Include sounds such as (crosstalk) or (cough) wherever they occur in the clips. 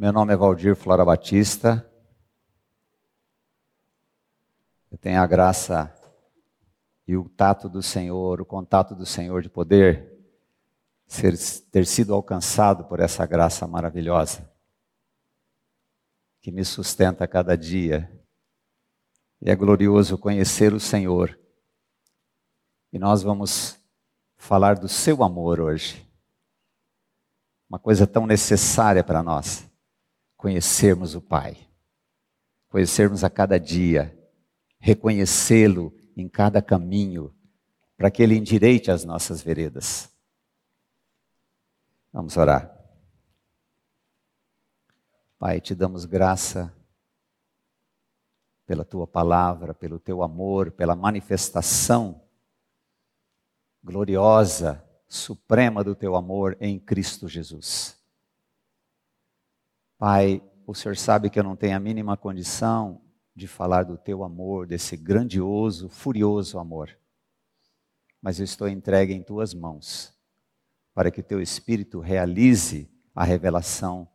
Meu nome é Valdir Flora Batista. Eu tenho a graça e o tato do Senhor, o contato do Senhor de poder ser, ter sido alcançado por essa graça maravilhosa que me sustenta a cada dia. E é glorioso conhecer o Senhor. E nós vamos falar do seu amor hoje. Uma coisa tão necessária para nós, conhecermos o Pai. Conhecermos a cada dia, reconhecê-lo em cada caminho, para que ele endireite as nossas veredas. Vamos orar. Pai, te damos graça pela tua palavra, pelo teu amor, pela manifestação gloriosa, suprema do teu amor em Cristo Jesus. Pai, o Senhor sabe que eu não tenho a mínima condição de falar do teu amor, desse grandioso, furioso amor. Mas eu estou entregue em tuas mãos, para que teu Espírito realize a revelação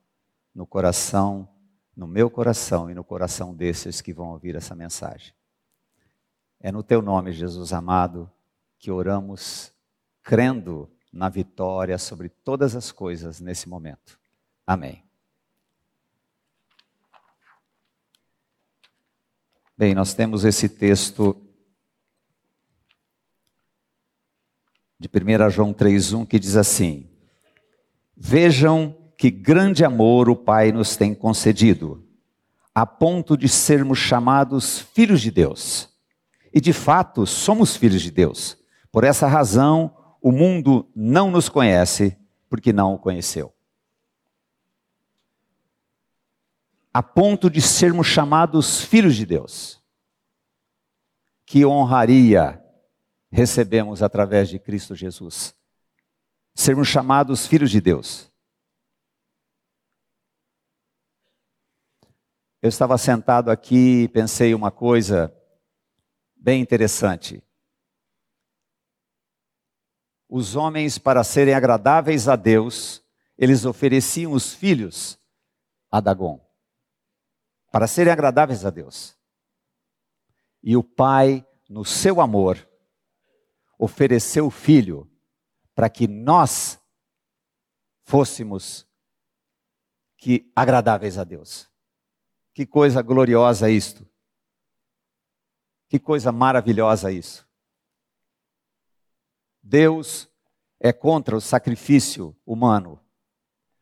no coração, no meu coração e no coração desses que vão ouvir essa mensagem. É no teu nome, Jesus amado, que oramos crendo na vitória sobre todas as coisas nesse momento. Amém. Bem, nós temos esse texto de 1 João 3,1 que diz assim: Vejam que grande amor o Pai nos tem concedido, a ponto de sermos chamados filhos de Deus. E de fato, somos filhos de Deus. Por essa razão, o mundo não nos conhece, porque não o conheceu. A ponto de sermos chamados filhos de Deus. Que honraria recebemos através de Cristo Jesus. Sermos chamados filhos de Deus. Eu estava sentado aqui e pensei uma coisa bem interessante. Os homens, para serem agradáveis a Deus, eles ofereciam os filhos a Dagon para serem agradáveis a Deus. E o Pai, no seu amor, ofereceu o Filho para que nós fôssemos que agradáveis a Deus. Que coisa gloriosa isto. Que coisa maravilhosa isso. Deus é contra o sacrifício humano,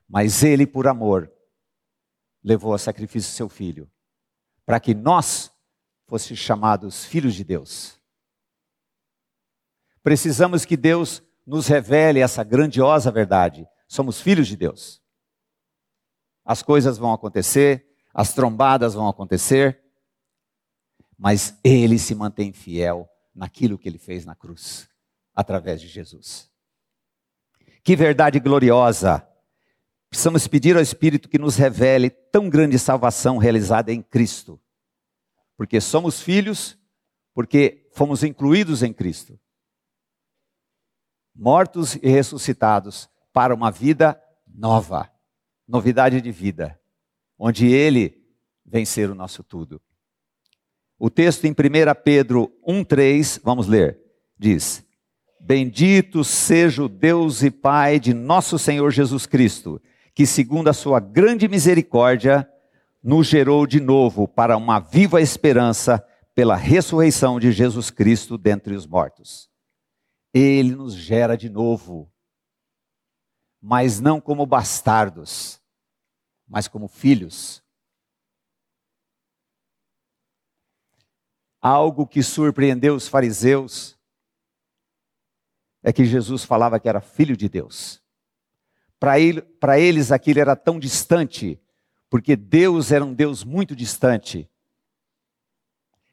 mas ele por amor levou a sacrifício seu filho, para que nós fôssemos chamados filhos de Deus. Precisamos que Deus nos revele essa grandiosa verdade. Somos filhos de Deus. As coisas vão acontecer, as trombadas vão acontecer, mas Ele se mantém fiel naquilo que Ele fez na cruz, através de Jesus. Que verdade gloriosa! Precisamos pedir ao Espírito que nos revele tão grande salvação realizada em Cristo. Porque somos filhos, porque fomos incluídos em Cristo. Mortos e ressuscitados para uma vida nova, novidade de vida, onde Ele vem ser o nosso tudo. O texto em 1 Pedro 1,3, vamos ler, diz: Bendito seja o Deus e Pai de nosso Senhor Jesus Cristo que, segundo a sua grande misericórdia, nos gerou de novo para uma viva esperança pela ressurreição de Jesus Cristo dentre os mortos. Ele nos gera de novo, mas não como bastardos, mas como filhos. Algo que surpreendeu os fariseus é que Jesus falava que era filho de Deus. Para ele, eles aquilo era tão distante, porque Deus era um Deus muito distante.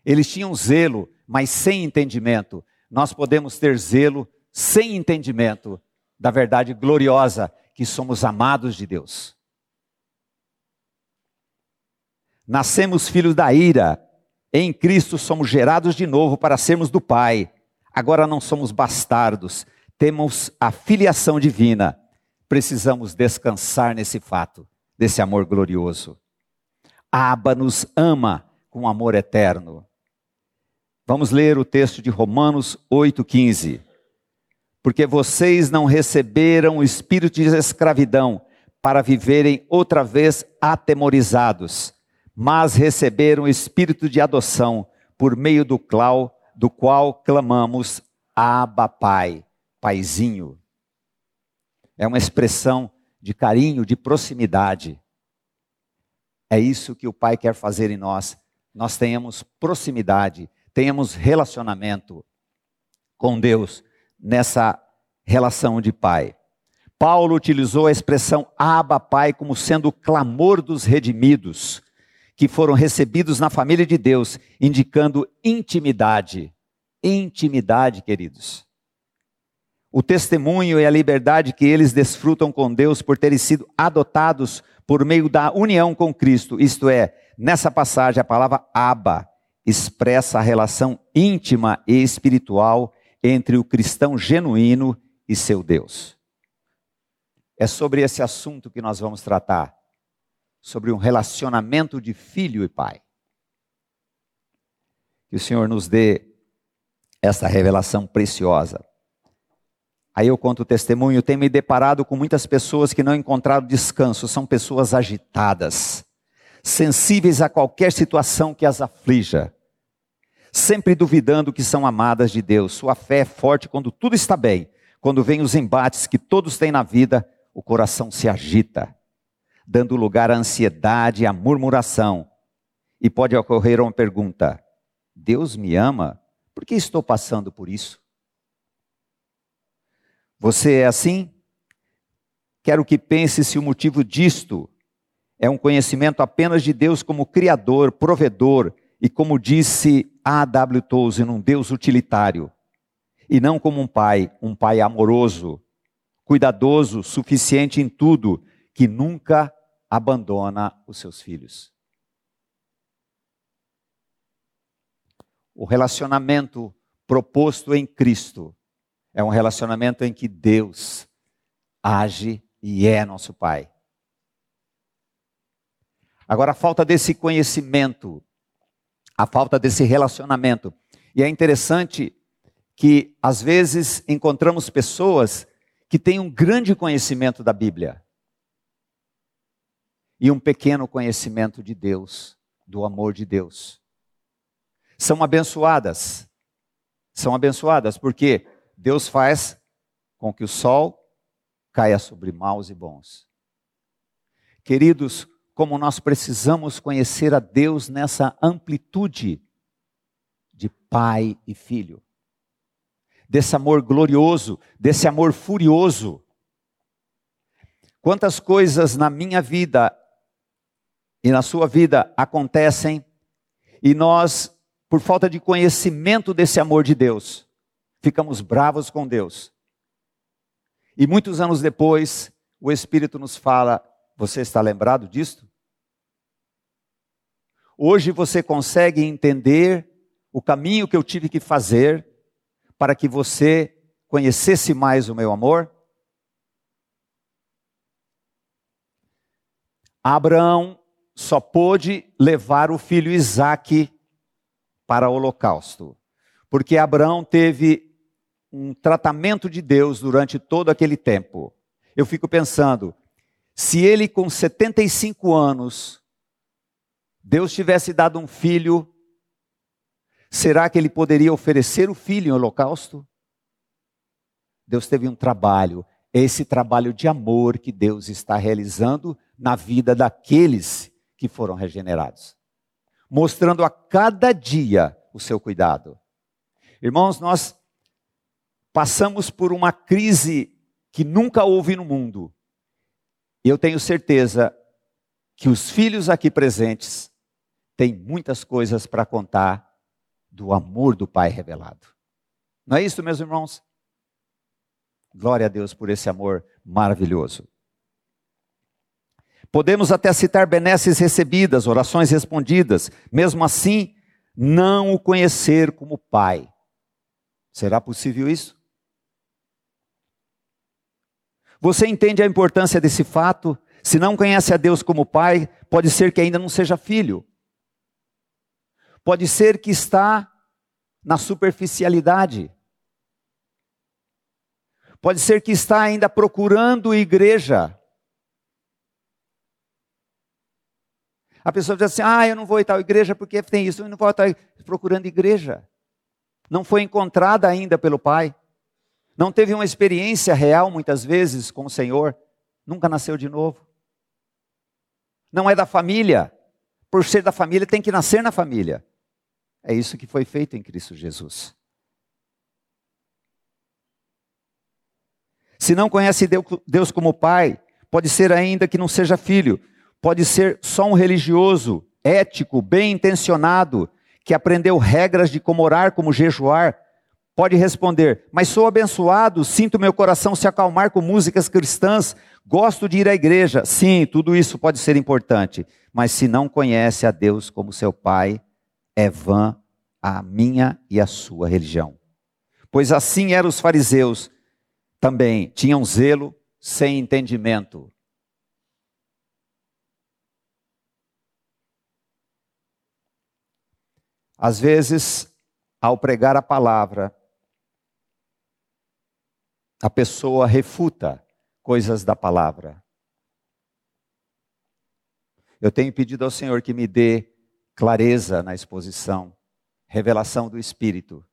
Eles tinham zelo, mas sem entendimento. Nós podemos ter zelo sem entendimento da verdade gloriosa que somos amados de Deus. Nascemos filhos da ira, em Cristo somos gerados de novo para sermos do Pai. Agora não somos bastardos, temos a filiação divina precisamos descansar nesse fato, desse amor glorioso. Abba nos ama com amor eterno. Vamos ler o texto de Romanos 8,15. Porque vocês não receberam o espírito de escravidão para viverem outra vez atemorizados, mas receberam o espírito de adoção, por meio do qual, do qual clamamos Abba Pai, Paizinho. É uma expressão de carinho, de proximidade. É isso que o Pai quer fazer em nós. Nós tenhamos proximidade, tenhamos relacionamento com Deus nessa relação de Pai. Paulo utilizou a expressão Abba Pai como sendo o clamor dos redimidos, que foram recebidos na família de Deus, indicando intimidade. Intimidade, queridos. O testemunho e a liberdade que eles desfrutam com Deus por terem sido adotados por meio da união com Cristo, isto é, nessa passagem a palavra Abba expressa a relação íntima e espiritual entre o cristão genuíno e seu Deus. É sobre esse assunto que nós vamos tratar, sobre um relacionamento de filho e pai. Que o Senhor nos dê essa revelação preciosa. Aí eu conto o testemunho, tenho me deparado com muitas pessoas que não encontraram descanso, são pessoas agitadas, sensíveis a qualquer situação que as aflija, sempre duvidando que são amadas de Deus. Sua fé é forte quando tudo está bem, quando vem os embates que todos têm na vida, o coração se agita, dando lugar à ansiedade à murmuração. E pode ocorrer uma pergunta: Deus me ama? Por que estou passando por isso? Você é assim? Quero que pense se o motivo disto é um conhecimento apenas de Deus como Criador, provedor e, como disse A. W. Tolkien, um Deus utilitário, e não como um pai, um pai amoroso, cuidadoso, suficiente em tudo, que nunca abandona os seus filhos. O relacionamento proposto em Cristo é um relacionamento em que Deus age e é nosso Pai. Agora, a falta desse conhecimento, a falta desse relacionamento. E é interessante que, às vezes, encontramos pessoas que tem um grande conhecimento da Bíblia e um pequeno conhecimento de Deus, do amor de Deus. São abençoadas. São abençoadas porque Deus faz com que o sol caia sobre maus e bons. Queridos, como nós precisamos conhecer a Deus nessa amplitude de pai e filho desse amor glorioso, desse amor furioso. Quantas coisas na minha vida e na sua vida acontecem e nós, por falta de conhecimento desse amor de Deus, ficamos bravos com Deus. E muitos anos depois, o Espírito nos fala: Você está lembrado disto? Hoje você consegue entender o caminho que eu tive que fazer para que você conhecesse mais o meu amor? Abraão só pôde levar o filho Isaque para o holocausto, porque Abraão teve um tratamento de Deus durante todo aquele tempo. Eu fico pensando, se ele com 75 anos, Deus tivesse dado um filho Será que ele poderia oferecer o filho em holocausto? Deus teve um trabalho, esse trabalho de amor que Deus está realizando na vida daqueles que foram regenerados, mostrando a cada dia o seu cuidado. Irmãos, nós passamos por uma crise que nunca houve no mundo. E eu tenho certeza que os filhos aqui presentes têm muitas coisas para contar do amor do Pai revelado. Não é isso, meus irmãos? Glória a Deus por esse amor maravilhoso. Podemos até citar benesses recebidas, orações respondidas, mesmo assim, não o conhecer como Pai. Será possível isso? Você entende a importância desse fato? Se não conhece a Deus como Pai, pode ser que ainda não seja filho. Pode ser que está na superficialidade. Pode ser que está ainda procurando igreja. A pessoa diz assim: ah, eu não vou em tal igreja porque tem isso, eu não vou estar procurando igreja. Não foi encontrada ainda pelo Pai. Não teve uma experiência real, muitas vezes, com o Senhor. Nunca nasceu de novo. Não é da família. Por ser da família, tem que nascer na família. É isso que foi feito em Cristo Jesus. Se não conhece Deus como Pai, pode ser ainda que não seja filho, pode ser só um religioso, ético, bem intencionado, que aprendeu regras de como orar, como jejuar. Pode responder, mas sou abençoado, sinto meu coração se acalmar com músicas cristãs, gosto de ir à igreja. Sim, tudo isso pode ser importante, mas se não conhece a Deus como seu Pai, é vã a minha e a sua religião. Pois assim eram os fariseus também tinham zelo sem entendimento. Às vezes, ao pregar a palavra, a pessoa refuta coisas da palavra. Eu tenho pedido ao Senhor que me dê clareza na exposição, revelação do Espírito.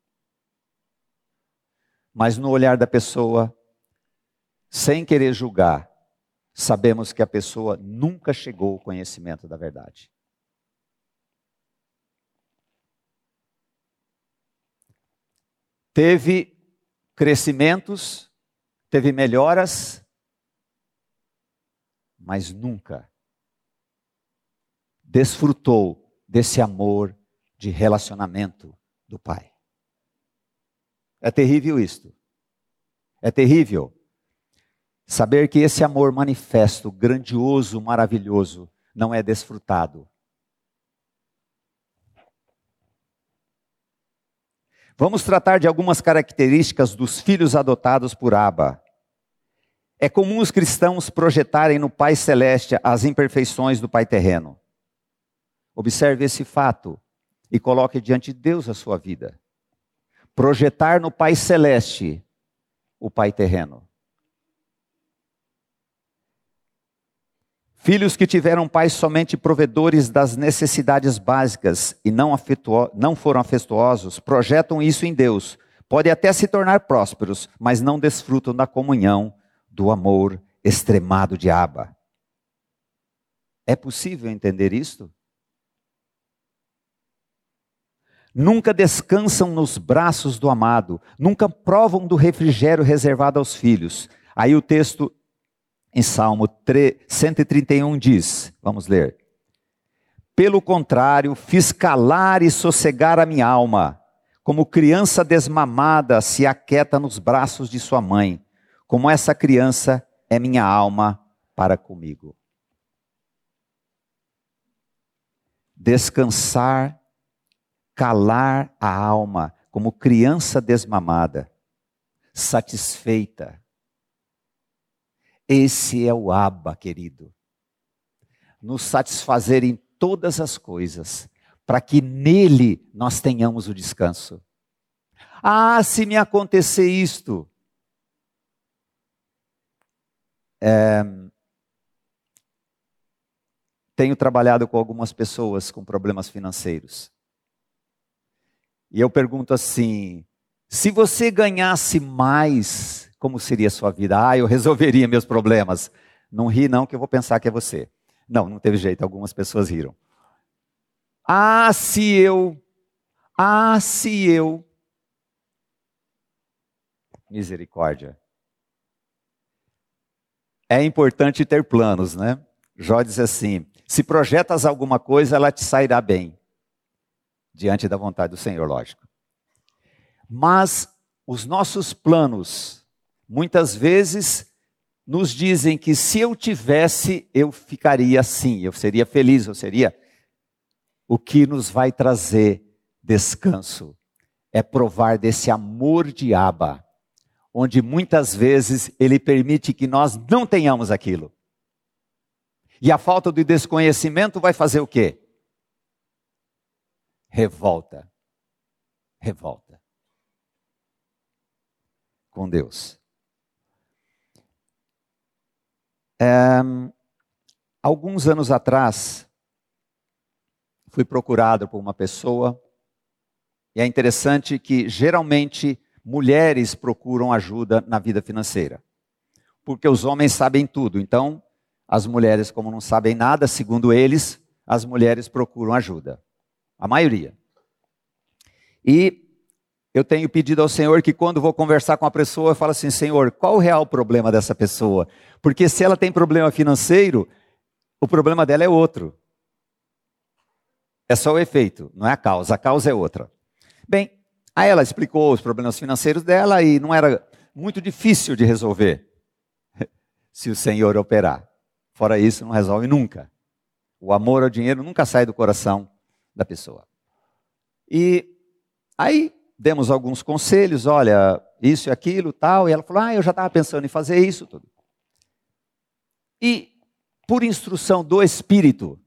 Mas no olhar da pessoa, sem querer julgar, sabemos que a pessoa nunca chegou ao conhecimento da verdade. Teve crescimentos, teve melhoras, mas nunca desfrutou desse amor de relacionamento do Pai. É terrível isto. É terrível Saber que esse amor manifesto, grandioso, maravilhoso, não é desfrutado. Vamos tratar de algumas características dos filhos adotados por Abba. É comum os cristãos projetarem no Pai Celeste as imperfeições do Pai terreno. Observe esse fato e coloque diante de Deus a sua vida. Projetar no Pai Celeste o Pai terreno. Filhos que tiveram pais somente provedores das necessidades básicas e não, afetuo, não foram afetuosos, projetam isso em Deus. Podem até se tornar prósperos, mas não desfrutam da comunhão, do amor extremado de Abba. É possível entender isto? Nunca descansam nos braços do amado, nunca provam do refrigério reservado aos filhos. Aí o texto em Salmo 131 diz: vamos ler. Pelo contrário, fiz calar e sossegar a minha alma, como criança desmamada se aquieta nos braços de sua mãe, como essa criança é minha alma para comigo. Descansar, calar a alma, como criança desmamada, satisfeita, esse é o Abba, querido. Nos satisfazer em todas as coisas, para que nele nós tenhamos o descanso. Ah, se me acontecer isto. É, tenho trabalhado com algumas pessoas com problemas financeiros. E eu pergunto assim: se você ganhasse mais como seria a sua vida? Ah, eu resolveria meus problemas. Não ri não, que eu vou pensar que é você. Não, não teve jeito, algumas pessoas riram. Ah, se eu. Ah, se eu. Misericórdia. É importante ter planos, né? Jó diz assim: se projetas alguma coisa, ela te sairá bem. Diante da vontade do Senhor, lógico. Mas os nossos planos muitas vezes nos dizem que se eu tivesse, eu ficaria assim, eu seria feliz, eu seria. O que nos vai trazer descanso é provar desse amor de Abba, onde muitas vezes ele permite que nós não tenhamos aquilo. E a falta de desconhecimento vai fazer o quê? Revolta. Revolta. Com Deus. É, alguns anos atrás, fui procurado por uma pessoa, e é interessante que geralmente mulheres procuram ajuda na vida financeira, porque os homens sabem tudo, então as mulheres, como não sabem nada, segundo eles, as mulheres procuram ajuda, a maioria. E eu tenho pedido ao Senhor que quando vou conversar com a pessoa, eu falo assim: Senhor, qual o real problema dessa pessoa? Porque se ela tem problema financeiro, o problema dela é outro. É só o efeito, não é a causa. A causa é outra. Bem, aí ela explicou os problemas financeiros dela e não era muito difícil de resolver (laughs) se o Senhor operar. Fora isso, não resolve nunca. O amor ao dinheiro nunca sai do coração da pessoa. E aí demos alguns conselhos, olha, isso e aquilo, tal, e ela falou: "Ah, eu já estava pensando em fazer isso tudo". E por instrução do Espírito,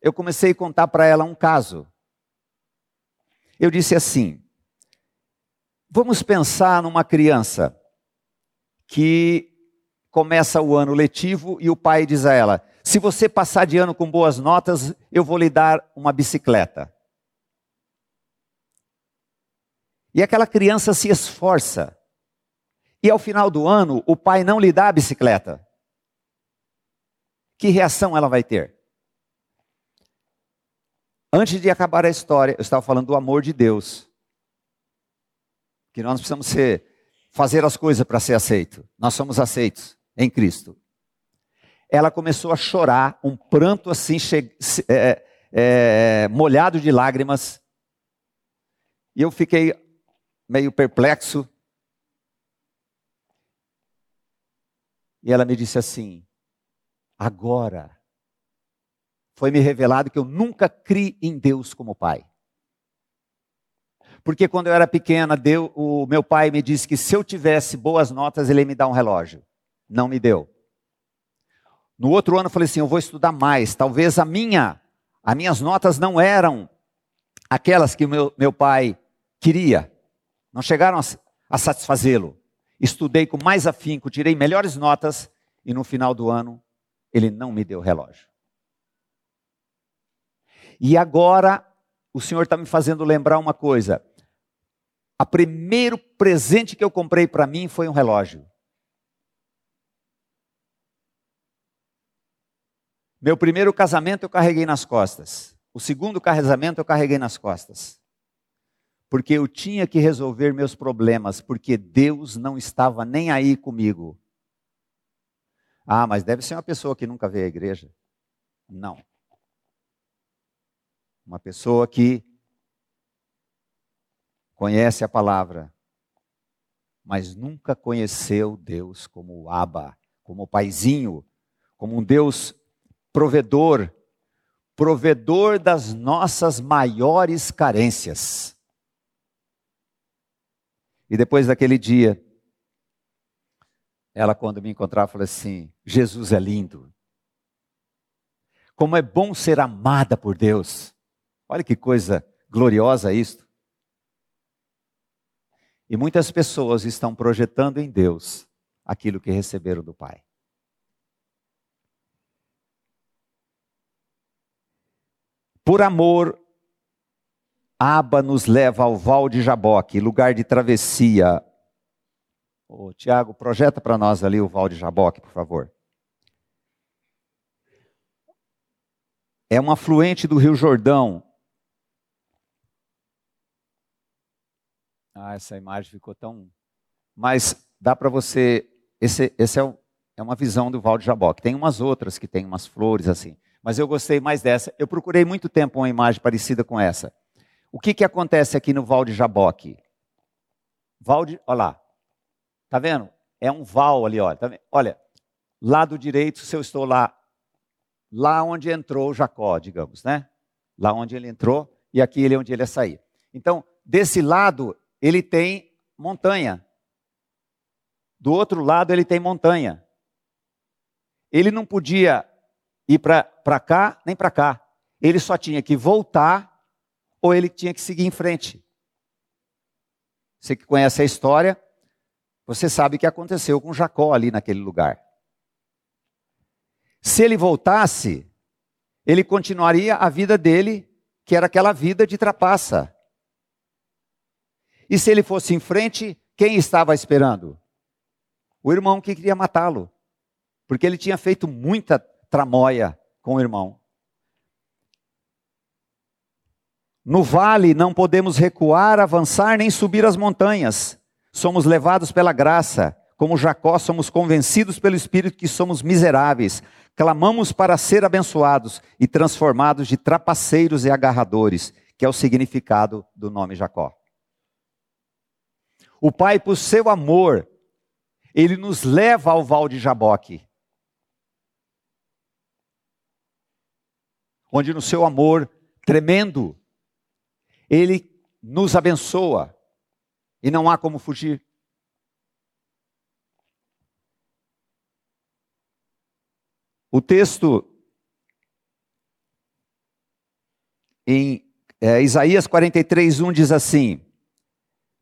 eu comecei a contar para ela um caso. Eu disse assim: vamos pensar numa criança que começa o ano letivo e o pai diz a ela: se você passar de ano com boas notas, eu vou lhe dar uma bicicleta. E aquela criança se esforça. E ao final do ano, o pai não lhe dá a bicicleta que reação ela vai ter? Antes de acabar a história, eu estava falando do amor de Deus. Que nós precisamos ser, fazer as coisas para ser aceito. Nós somos aceitos em Cristo. Ela começou a chorar, um pranto assim, é, é, molhado de lágrimas. E eu fiquei meio perplexo. E ela me disse assim: agora foi me revelado que eu nunca criei em Deus como pai. Porque quando eu era pequena, o meu pai me disse que se eu tivesse boas notas, ele ia me dar um relógio. Não me deu. No outro ano eu falei assim, eu vou estudar mais. Talvez a minha, as minhas notas não eram aquelas que meu, meu pai queria. Não chegaram a, satisfazê-lo. Estudei com mais afinco, tirei melhores notas e no final do ano ele não me deu relógio. E agora, o Senhor está me fazendo lembrar uma coisa. O primeiro presente que eu comprei para mim foi um relógio. Meu primeiro casamento eu carreguei nas costas. O segundo casamento eu carreguei nas costas. Porque eu tinha que resolver meus problemas, porque Deus não estava nem aí comigo. Ah, mas deve ser uma pessoa que nunca veio à igreja. Não. Uma pessoa que conhece a palavra, mas nunca conheceu Deus como o Abba, como o paizinho, como um Deus provedor, provedor das nossas maiores carências. E depois daquele dia, ela, quando me encontrava, falou assim: Jesus é lindo. Como é bom ser amada por Deus. Olha que coisa gloriosa isto. E muitas pessoas estão projetando em Deus aquilo que receberam do Pai. Por amor, Aba nos leva ao Val de Jaboque, lugar de travessia, Ô, Tiago, projeta para nós ali o Val de Jaboque, por favor. É um afluente do Rio Jordão. Ah, essa imagem ficou tão. Mas dá para você. Esse, esse é, é, uma visão do Val de Jaboque. Tem umas outras que tem umas flores assim. Mas eu gostei mais dessa. Eu procurei muito tempo uma imagem parecida com essa. O que, que acontece aqui no Val de Jaboque? Val de, olha lá, Está vendo? É um val ali, olha. Tá olha, lado direito, se eu estou lá, lá onde entrou Jacó, digamos, né? Lá onde ele entrou e aqui ele é onde ele ia sair. Então, desse lado, ele tem montanha. Do outro lado, ele tem montanha. Ele não podia ir para cá nem para cá. Ele só tinha que voltar ou ele tinha que seguir em frente. Você que conhece a história, você sabe o que aconteceu com Jacó ali naquele lugar. Se ele voltasse, ele continuaria a vida dele, que era aquela vida de trapaça. E se ele fosse em frente, quem estava esperando? O irmão que queria matá-lo. Porque ele tinha feito muita tramóia com o irmão. No vale não podemos recuar, avançar nem subir as montanhas. Somos levados pela graça. Como Jacó, somos convencidos pelo Espírito que somos miseráveis. Clamamos para ser abençoados e transformados de trapaceiros e agarradores, que é o significado do nome Jacó. O Pai, por seu amor, ele nos leva ao val de Jaboque. Onde no seu amor tremendo, ele nos abençoa e não há como fugir. O texto em é, Isaías 43, 1 diz assim: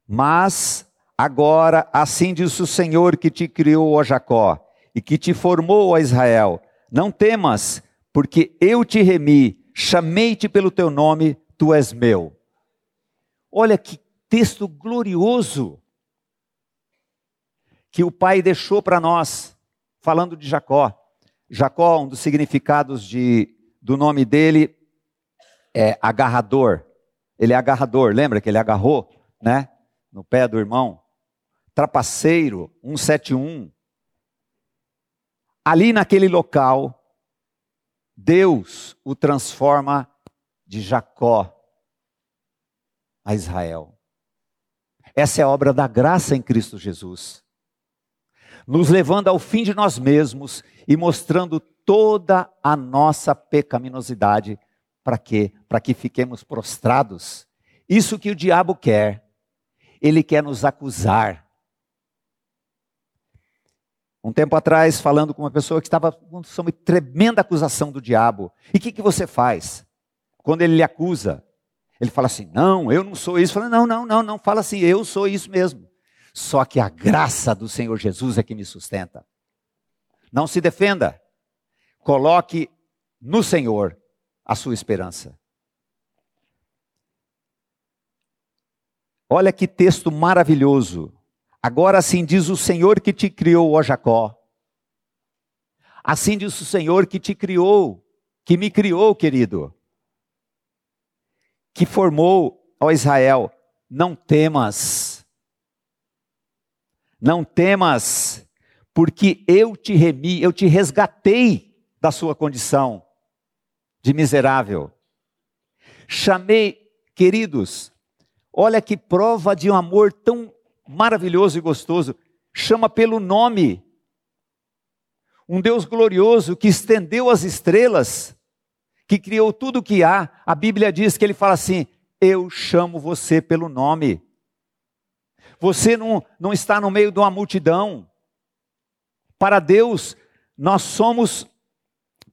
Mas agora assim diz o Senhor que te criou, ó Jacó, e que te formou, ó Israel: Não temas, porque eu te remi, chamei-te pelo teu nome, tu és meu. Olha que texto glorioso que o pai deixou para nós, falando de Jacó. Jacó, um dos significados de, do nome dele é agarrador. Ele é agarrador, lembra que ele agarrou, né? No pé do irmão. Trapaceiro, 171. Ali naquele local, Deus o transforma de Jacó a Israel. Essa é a obra da graça em Cristo Jesus, nos levando ao fim de nós mesmos e mostrando toda a nossa pecaminosidade. Para quê? Para que fiquemos prostrados. Isso que o diabo quer. Ele quer nos acusar. Um tempo atrás, falando com uma pessoa que estava uma tremenda acusação do diabo. E o que, que você faz? Quando ele lhe acusa, ele fala assim: não, eu não sou isso. Fala, não, não, não, não, fala assim, eu sou isso mesmo. Só que a graça do Senhor Jesus é que me sustenta. Não se defenda. Coloque no Senhor a sua esperança. Olha que texto maravilhoso. Agora assim diz o Senhor que te criou, ó Jacó. Assim diz o Senhor que te criou, que me criou, querido que formou ao Israel: não temas, não temas, porque eu te remi, eu te resgatei da sua condição de miserável. Chamei, queridos, olha que prova de um amor tão maravilhoso e gostoso, chama pelo nome. Um Deus glorioso que estendeu as estrelas que criou tudo o que há, a Bíblia diz que ele fala assim: Eu chamo você pelo nome. Você não, não está no meio de uma multidão. Para Deus, nós somos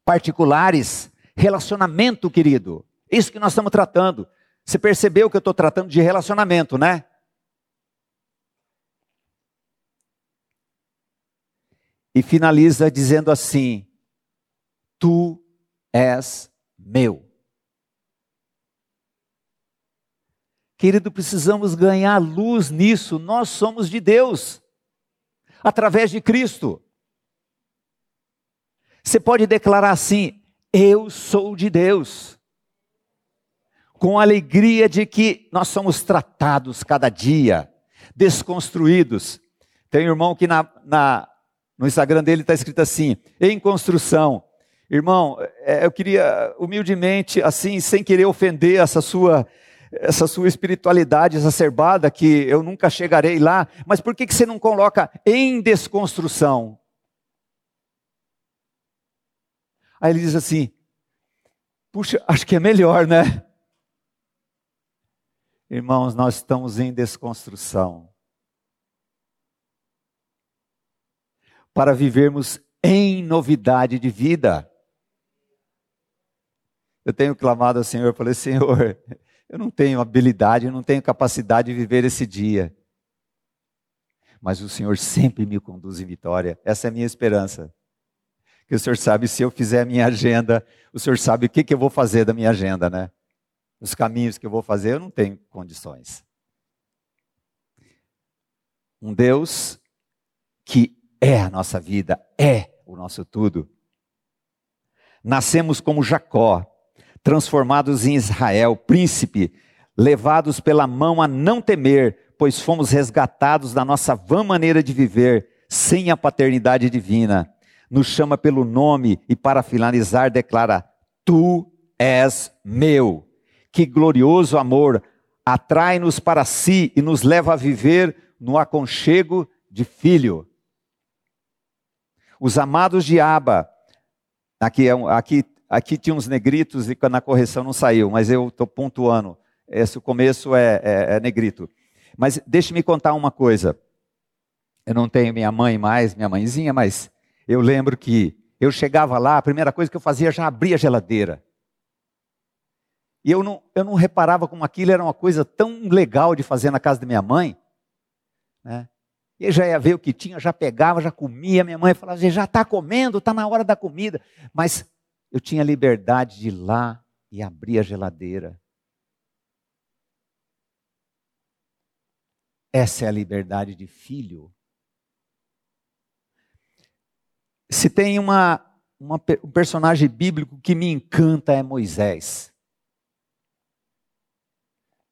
particulares. Relacionamento, querido. Isso que nós estamos tratando. Você percebeu que eu estou tratando de relacionamento, né? E finaliza dizendo assim: Tu és meu. Querido, precisamos ganhar luz nisso. Nós somos de Deus, através de Cristo. Você pode declarar assim: Eu sou de Deus, com a alegria de que nós somos tratados cada dia, desconstruídos. Tem um irmão que na, na no Instagram dele está escrito assim: em construção, Irmão, é, eu queria humildemente, assim, sem querer ofender essa sua essa sua espiritualidade exacerbada que eu nunca chegarei lá, mas por que, que você não coloca em desconstrução? Aí ele diz assim: puxa, acho que é melhor, né? Irmãos, nós estamos em desconstrução. Para vivermos em novidade de vida. Eu tenho clamado ao Senhor, eu falei, Senhor, eu não tenho habilidade, eu não tenho capacidade de viver esse dia. Mas o Senhor sempre me conduz em vitória. Essa é a minha esperança. Que o Senhor sabe se eu fizer a minha agenda, o Senhor sabe o que, que eu vou fazer da minha agenda, né? Os caminhos que eu vou fazer, eu não tenho condições. Um Deus que é a nossa vida, é o nosso tudo. Nascemos como Jacó, transformados em Israel, príncipe, levados pela mão a não temer, pois fomos resgatados da nossa vã maneira de viver, sem a paternidade divina. Nos chama pelo nome e, para finalizar, declara: Tu és meu. Que glorioso amor atrai-nos para si e nos leva a viver no aconchego de filho. Os amados de Aba, aqui, é aqui Aqui tinha uns negritos e na correção não saiu, mas eu estou pontuando. Esse o começo é, é, é negrito. Mas deixe-me contar uma coisa. Eu não tenho minha mãe mais, minha mãezinha, mas eu lembro que eu chegava lá, a primeira coisa que eu fazia já abria a geladeira. E eu não, eu não reparava como aquilo era uma coisa tão legal de fazer na casa da minha mãe. Né? E eu já ia ver o que tinha, já pegava, já comia. Minha mãe falava, já está comendo, está na hora da comida. Mas eu tinha liberdade de ir lá e abrir a geladeira. Essa é a liberdade de filho. Se tem uma, uma, um personagem bíblico que me encanta é Moisés.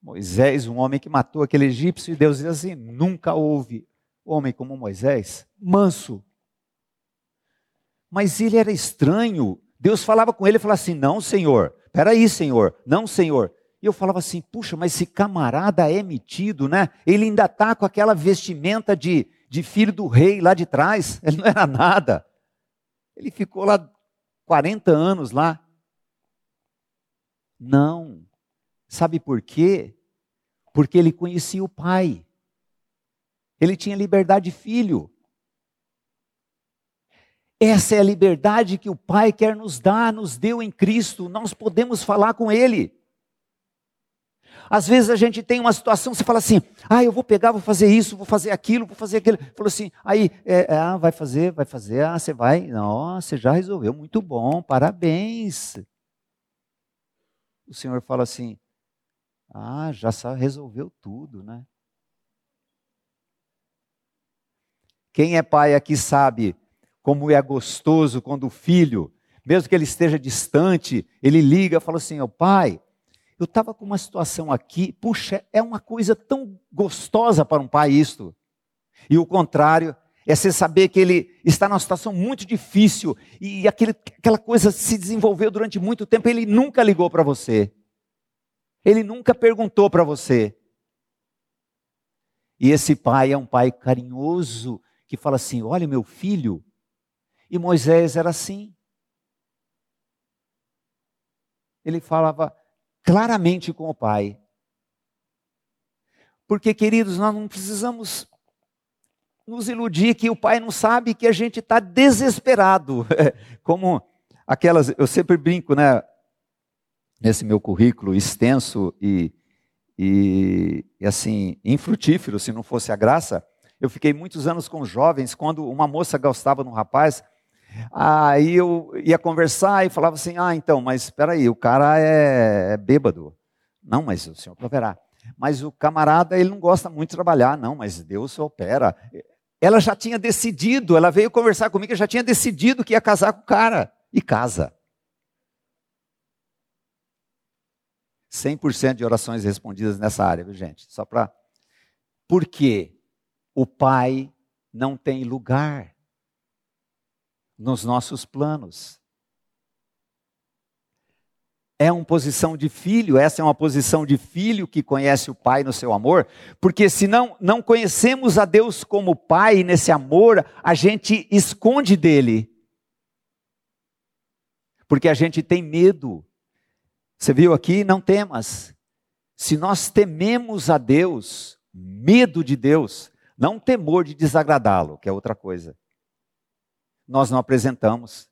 Moisés, um homem que matou aquele egípcio, e Deus diz assim: nunca houve homem como Moisés, manso. Mas ele era estranho, Deus falava com ele e falava assim: Não, Senhor, peraí, Senhor, não, Senhor. E eu falava assim: Puxa, mas esse camarada é metido, né? Ele ainda está com aquela vestimenta de, de filho do rei lá de trás. (laughs) Ele não era nada. Ele ficou lá 40 anos lá. Não. Sabe por quê? Porque ele conhecia o pai. Ele tinha liberdade de filho. Essa é a liberdade que o Pai quer nos dar, nos deu em Cristo. Nós podemos falar com Ele. Às vezes a gente tem uma situação, você fala assim, ah, eu vou pegar, vou fazer isso, vou fazer aquilo, vou fazer aquilo. Falou assim, aí, é, é, ah, vai fazer, vai fazer, ah, você vai, nossa, você já resolveu, muito bom, parabéns. O Senhor fala assim, ah, já resolveu tudo, né? Quem é pai aqui sabe como é gostoso quando o filho, mesmo que ele esteja distante, ele liga e fala assim: oh, pai, eu estava com uma situação aqui, puxa, é uma coisa tão gostosa para um pai isto. E o contrário, é você saber que ele está numa situação muito difícil e aquele, aquela coisa se desenvolveu durante muito tempo, ele nunca ligou para você. Ele nunca perguntou para você. E esse pai é um pai carinhoso que fala assim: olha, meu filho, e Moisés era assim. Ele falava claramente com o Pai. Porque, queridos, nós não precisamos nos iludir que o Pai não sabe que a gente está desesperado. (laughs) Como aquelas, eu sempre brinco, né? Nesse meu currículo extenso e, e, e assim, infrutífero, se não fosse a graça, eu fiquei muitos anos com jovens, quando uma moça gostava de um rapaz, Aí eu ia conversar e falava assim: ah, então, mas espera aí, o cara é, é bêbado. Não, mas o senhor proverá. Mas o camarada, ele não gosta muito de trabalhar. Não, mas Deus opera. Ela já tinha decidido, ela veio conversar comigo, já tinha decidido que ia casar com o cara. E casa. 100% de orações respondidas nessa área, viu, gente? Só para. Por quê? O pai não tem lugar nos nossos planos. É uma posição de filho, essa é uma posição de filho que conhece o Pai no seu amor, porque se não, não conhecemos a Deus como Pai nesse amor, a gente esconde dele. Porque a gente tem medo. Você viu aqui? Não temas. Se nós tememos a Deus, medo de Deus, não temor de desagradá-lo, que é outra coisa nós não apresentamos.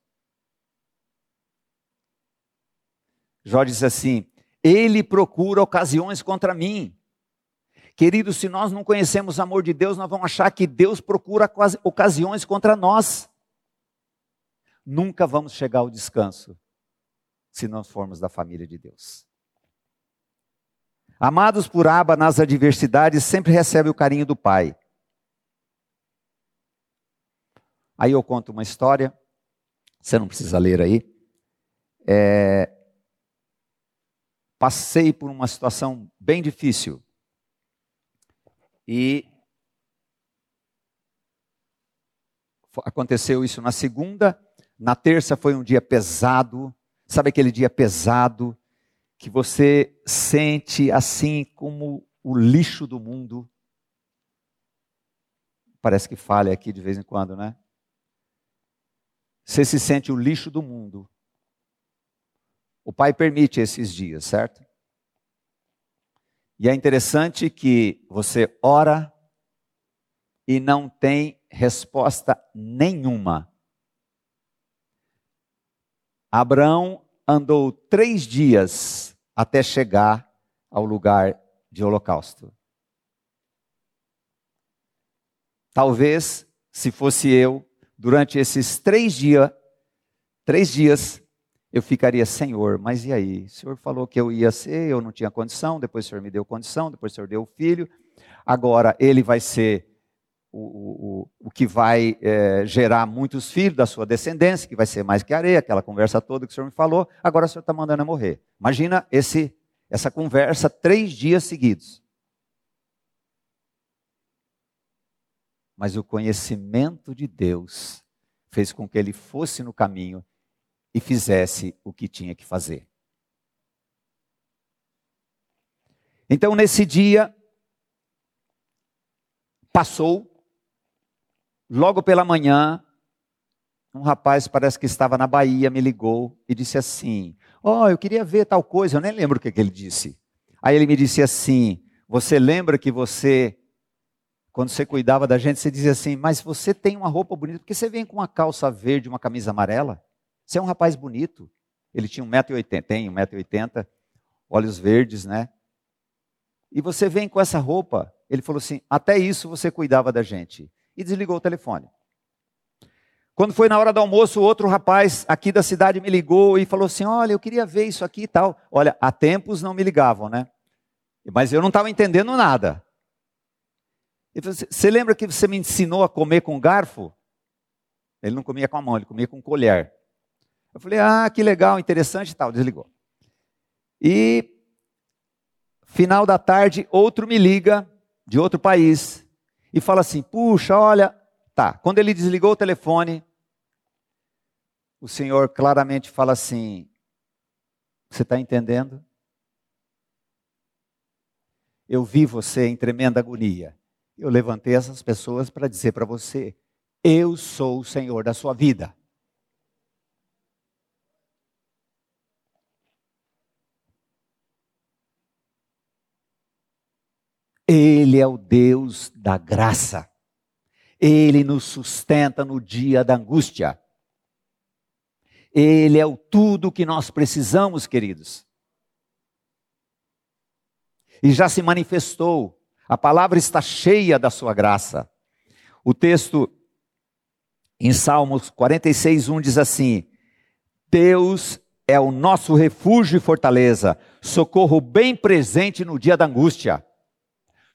Jó diz assim: Ele procura ocasiões contra mim. Querido, se nós não conhecemos o amor de Deus, nós vamos achar que Deus procura ocasiões contra nós. Nunca vamos chegar ao descanso se não formos da família de Deus. Amados por Aba nas adversidades, sempre recebe o carinho do Pai. Aí eu conto uma história, você não precisa ler aí. É, passei por uma situação bem difícil. E aconteceu isso na segunda, na terça foi um dia pesado, sabe aquele dia pesado que você sente assim como o lixo do mundo? Parece que falha aqui de vez em quando, né? Você se sente o lixo do mundo. O Pai permite esses dias, certo? E é interessante que você ora e não tem resposta nenhuma. Abraão andou três dias até chegar ao lugar de holocausto. Talvez, se fosse eu, durante esses três dias, três dias, eu ficaria, Senhor, mas e aí? O Senhor falou que eu ia ser, eu não tinha condição, depois o Senhor me deu condição, depois o Senhor deu o filho, agora ele vai ser o, o, o que vai é, gerar muitos filhos da sua descendência, que vai ser mais que areia, aquela conversa toda que o Senhor me falou, agora o Senhor está mandando eu morrer. Imagina esse, essa conversa três dias seguidos. Mas o conhecimento de Deus fez com que ele fosse no caminho e fizesse o que tinha que fazer. Então, nesse dia, passou, logo pela manhã, um rapaz, parece que estava na Bahia, me ligou e disse assim: Ó, oh, eu queria ver tal coisa, eu nem lembro o que, que ele disse. Aí ele me disse assim: Você lembra que você, quando você cuidava da gente, você dizia assim, mas você tem uma roupa bonita, porque você vem com uma calça verde uma camisa amarela? Você é um rapaz bonito. Ele tinha 1,80m, tem 1,80m, olhos verdes, né? E você vem com essa roupa. Ele falou assim: até isso você cuidava da gente. E desligou o telefone. Quando foi na hora do almoço, outro rapaz aqui da cidade me ligou e falou assim: Olha, eu queria ver isso aqui e tal. Olha, há tempos não me ligavam, né? Mas eu não estava entendendo nada. Você lembra que você me ensinou a comer com garfo? Ele não comia com a mão, ele comia com colher. Eu falei, ah, que legal, interessante e tal. Desligou. E, final da tarde, outro me liga, de outro país, e fala assim: puxa, olha. Tá, quando ele desligou o telefone, o senhor claramente fala assim: você está entendendo? Eu vi você em tremenda agonia. Eu levantei essas pessoas para dizer para você: eu sou o Senhor da sua vida. Ele é o Deus da graça. Ele nos sustenta no dia da angústia. Ele é o tudo que nós precisamos, queridos. E já se manifestou. A palavra está cheia da sua graça. O texto em Salmos 46, 1 diz assim: Deus é o nosso refúgio e fortaleza, socorro bem presente no dia da angústia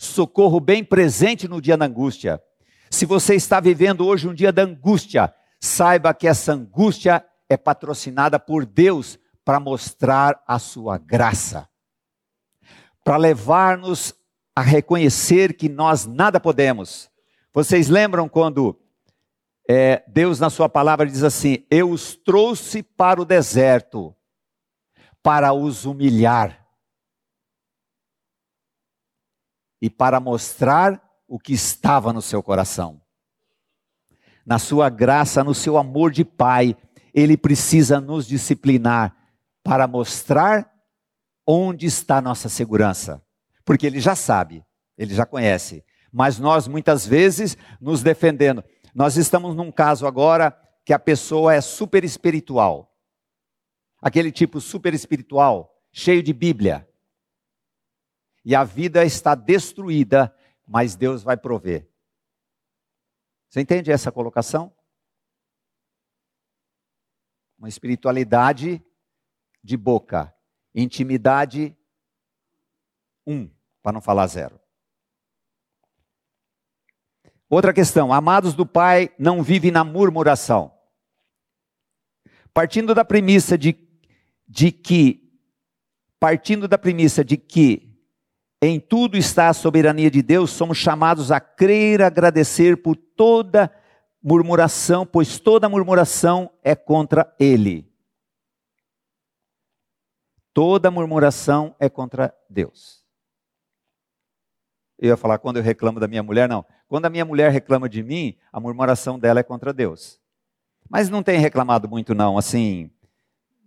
socorro bem presente no dia da angústia. Se você está vivendo hoje um dia da angústia, saiba que essa angústia é patrocinada por Deus para mostrar a sua graça, para levar-nos a reconhecer que nós nada podemos. Vocês lembram quando é, Deus, na Sua palavra, diz assim: Eu os trouxe para o deserto para os humilhar. e para mostrar o que estava no seu coração. Na sua graça, no seu amor de Pai, ele precisa nos disciplinar para mostrar onde está nossa segurança. Porque ele já sabe, ele já conhece. Mas nós muitas vezes nos defendendo. Nós estamos num caso agora que a pessoa é super espiritual. aquele tipo super espiritual, cheio de Bíblia. E a vida está destruída, mas Deus vai prover. Você entende essa colocação? Uma espiritualidade de boca, intimidade um, para não falar zero. Outra questão: amados do Pai não vivem na murmuração. Partindo da premissa de, de que, partindo da premissa de que em tudo está a soberania de Deus, somos chamados a crer, agradecer por toda murmuração, pois toda murmuração é contra Ele. Toda murmuração é contra Deus. Eu ia falar quando eu reclamo da minha mulher, não. Quando a minha mulher reclama de mim, a murmuração dela é contra Deus. Mas não tem reclamado muito, não. Assim,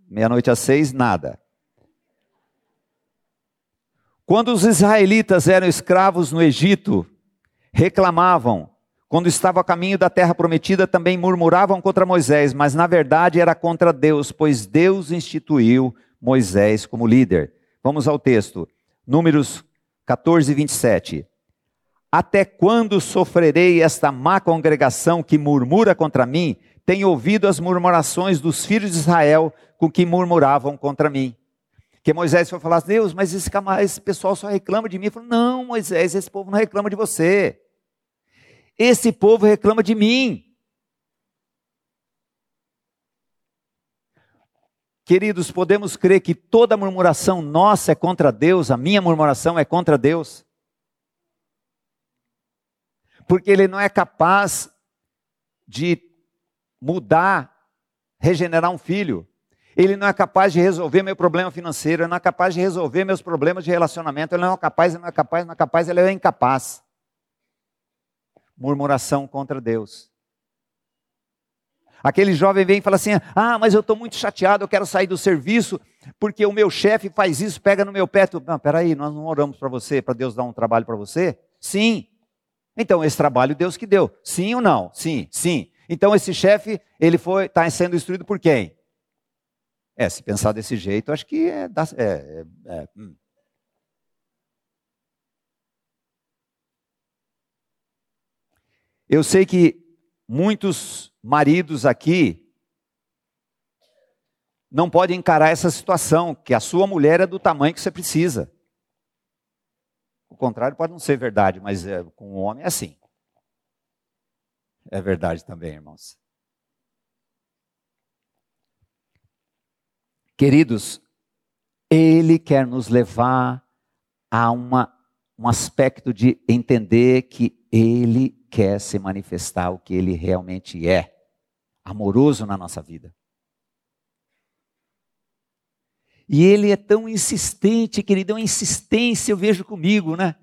meia-noite às seis, nada. Quando os israelitas eram escravos no Egito, reclamavam. Quando estava a caminho da terra prometida, também murmuravam contra Moisés, mas na verdade era contra Deus, pois Deus instituiu Moisés como líder. Vamos ao texto. Números 14, 27. Até quando sofrerei esta má congregação que murmura contra mim? Tenho ouvido as murmurações dos filhos de Israel com que murmuravam contra mim. Que Moisés foi falar, Deus, mas esse, esse pessoal só reclama de mim. Ele falou, não, Moisés, esse povo não reclama de você. Esse povo reclama de mim. Queridos, podemos crer que toda murmuração nossa é contra Deus, a minha murmuração é contra Deus. Porque Ele não é capaz de mudar, regenerar um filho. Ele não é capaz de resolver meu problema financeiro, ele não é capaz de resolver meus problemas de relacionamento, ele não é capaz, ele não é capaz, não é capaz, ele é incapaz. Murmuração contra Deus. Aquele jovem vem e fala assim: Ah, mas eu estou muito chateado, eu quero sair do serviço, porque o meu chefe faz isso, pega no meu pé. Tu, não, peraí, nós não oramos para você, para Deus dar um trabalho para você? Sim. Então, esse trabalho Deus que deu. Sim ou não? Sim, sim. Então, esse chefe, ele foi, está sendo instruído por quem? É, se pensar desse jeito, acho que é. é, é, é hum. Eu sei que muitos maridos aqui não podem encarar essa situação, que a sua mulher é do tamanho que você precisa. O contrário pode não ser verdade, mas é, com o homem é assim. É verdade também, irmãos. Queridos, Ele quer nos levar a uma, um aspecto de entender que Ele quer se manifestar o que Ele realmente é, amoroso na nossa vida. E Ele é tão insistente, querido, é insistência, eu vejo comigo, né?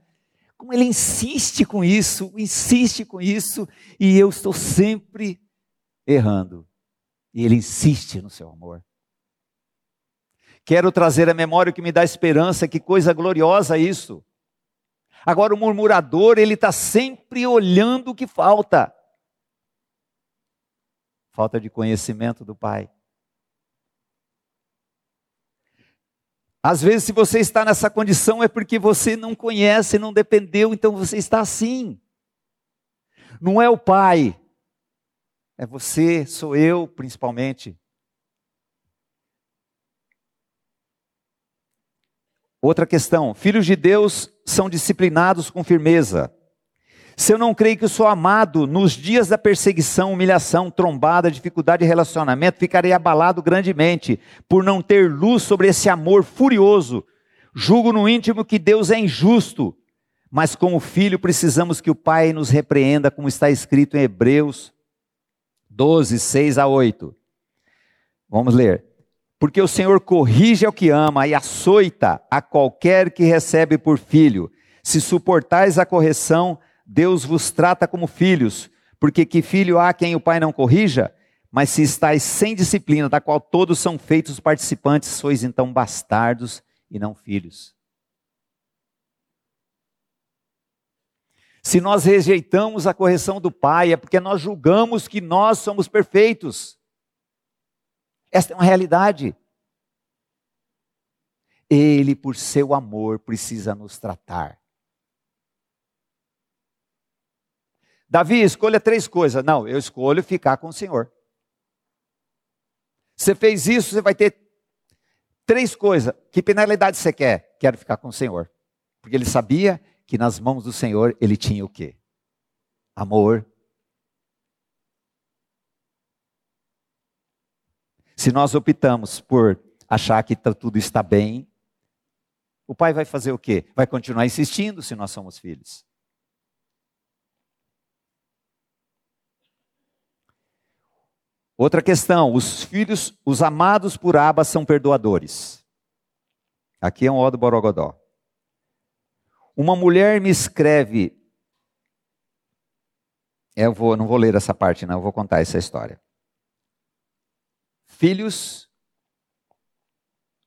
Como Ele insiste com isso, insiste com isso, e eu estou sempre errando. E Ele insiste no seu amor. Quero trazer a memória que me dá esperança, que coisa gloriosa isso. Agora, o murmurador, ele está sempre olhando o que falta. Falta de conhecimento do Pai. Às vezes, se você está nessa condição, é porque você não conhece, não dependeu, então você está assim. Não é o Pai, é você, sou eu, principalmente. Outra questão: filhos de Deus são disciplinados com firmeza. Se eu não creio que sou amado, nos dias da perseguição, humilhação, trombada, dificuldade de relacionamento, ficarei abalado grandemente por não ter luz sobre esse amor furioso. Julgo no íntimo que Deus é injusto, mas como filho precisamos que o Pai nos repreenda, como está escrito em Hebreus 12, 6 a 8. Vamos ler. Porque o Senhor corrige ao que ama e açoita a qualquer que recebe por filho. Se suportais a correção, Deus vos trata como filhos. Porque que filho há quem o pai não corrija? Mas se estáis sem disciplina, da qual todos são feitos participantes, sois então bastardos e não filhos. Se nós rejeitamos a correção do pai, é porque nós julgamos que nós somos perfeitos. Esta é uma realidade. Ele, por seu amor, precisa nos tratar. Davi, escolha três coisas. Não, eu escolho ficar com o Senhor. Você fez isso, você vai ter três coisas. Que penalidade você quer? Quero ficar com o Senhor. Porque ele sabia que nas mãos do Senhor ele tinha o quê? Amor. Se nós optamos por achar que tá, tudo está bem, o pai vai fazer o quê? Vai continuar insistindo se nós somos filhos. Outra questão, os filhos, os amados por Abba são perdoadores. Aqui é um ó do Borogodó. Uma mulher me escreve. Eu vou, não vou ler essa parte, não, eu vou contar essa história. Filhos,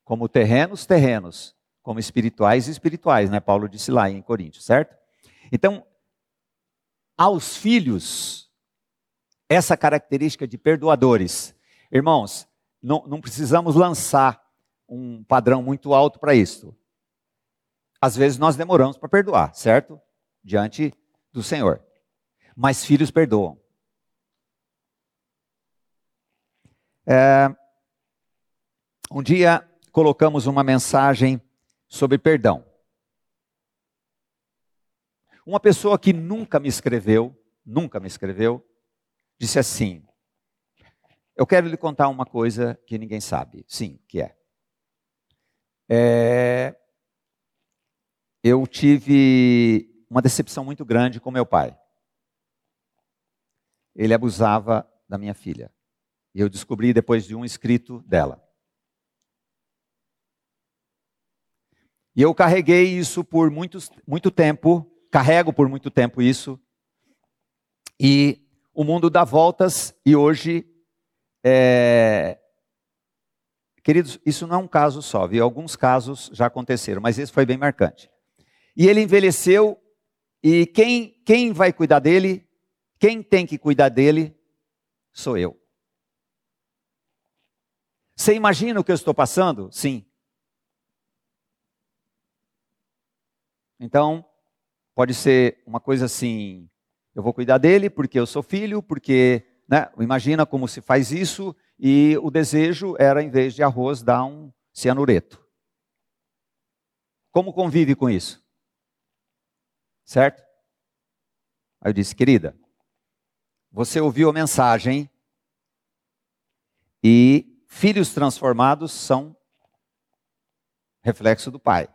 como terrenos, terrenos, como espirituais, espirituais, né? Paulo disse lá em Coríntios, certo? Então, aos filhos, essa característica de perdoadores. Irmãos, não, não precisamos lançar um padrão muito alto para isso. Às vezes nós demoramos para perdoar, certo? Diante do Senhor. Mas filhos perdoam. É, um dia colocamos uma mensagem sobre perdão. Uma pessoa que nunca me escreveu, nunca me escreveu, disse assim: Eu quero lhe contar uma coisa que ninguém sabe. Sim, que é. é eu tive uma decepção muito grande com meu pai. Ele abusava da minha filha. E eu descobri depois de um escrito dela. E eu carreguei isso por muito, muito tempo, carrego por muito tempo isso. E o mundo dá voltas e hoje, é... queridos, isso não é um caso só, viu? Alguns casos já aconteceram, mas esse foi bem marcante. E ele envelheceu, e quem, quem vai cuidar dele? Quem tem que cuidar dele? Sou eu. Você imagina o que eu estou passando? Sim. Então, pode ser uma coisa assim: eu vou cuidar dele porque eu sou filho, porque, né, imagina como se faz isso, e o desejo era, em vez de arroz, dar um cianureto. Como convive com isso? Certo? Aí eu disse, querida, você ouviu a mensagem e filhos transformados são reflexo do pai.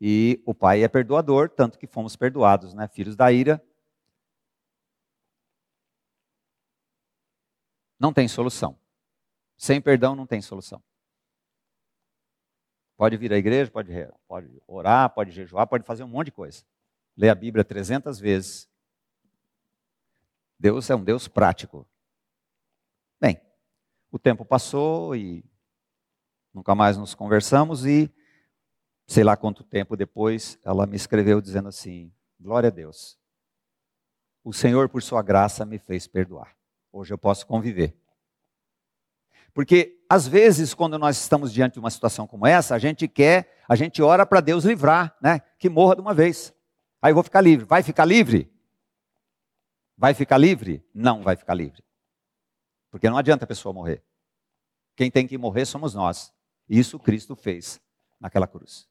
E o pai é perdoador, tanto que fomos perdoados, né? Filhos da ira. Não tem solução. Sem perdão não tem solução. Pode vir à igreja, pode, pode orar, pode jejuar, pode fazer um monte de coisa lê a Bíblia 300 vezes. Deus é um Deus prático. Bem, o tempo passou e nunca mais nos conversamos e sei lá quanto tempo depois ela me escreveu dizendo assim: Glória a Deus. O Senhor, por sua graça, me fez perdoar. Hoje eu posso conviver. Porque às vezes, quando nós estamos diante de uma situação como essa, a gente quer, a gente ora para Deus livrar, né? Que morra de uma vez. Aí eu vou ficar livre. Vai ficar livre? Vai ficar livre? Não vai ficar livre. Porque não adianta a pessoa morrer. Quem tem que morrer somos nós. Isso Cristo fez naquela cruz.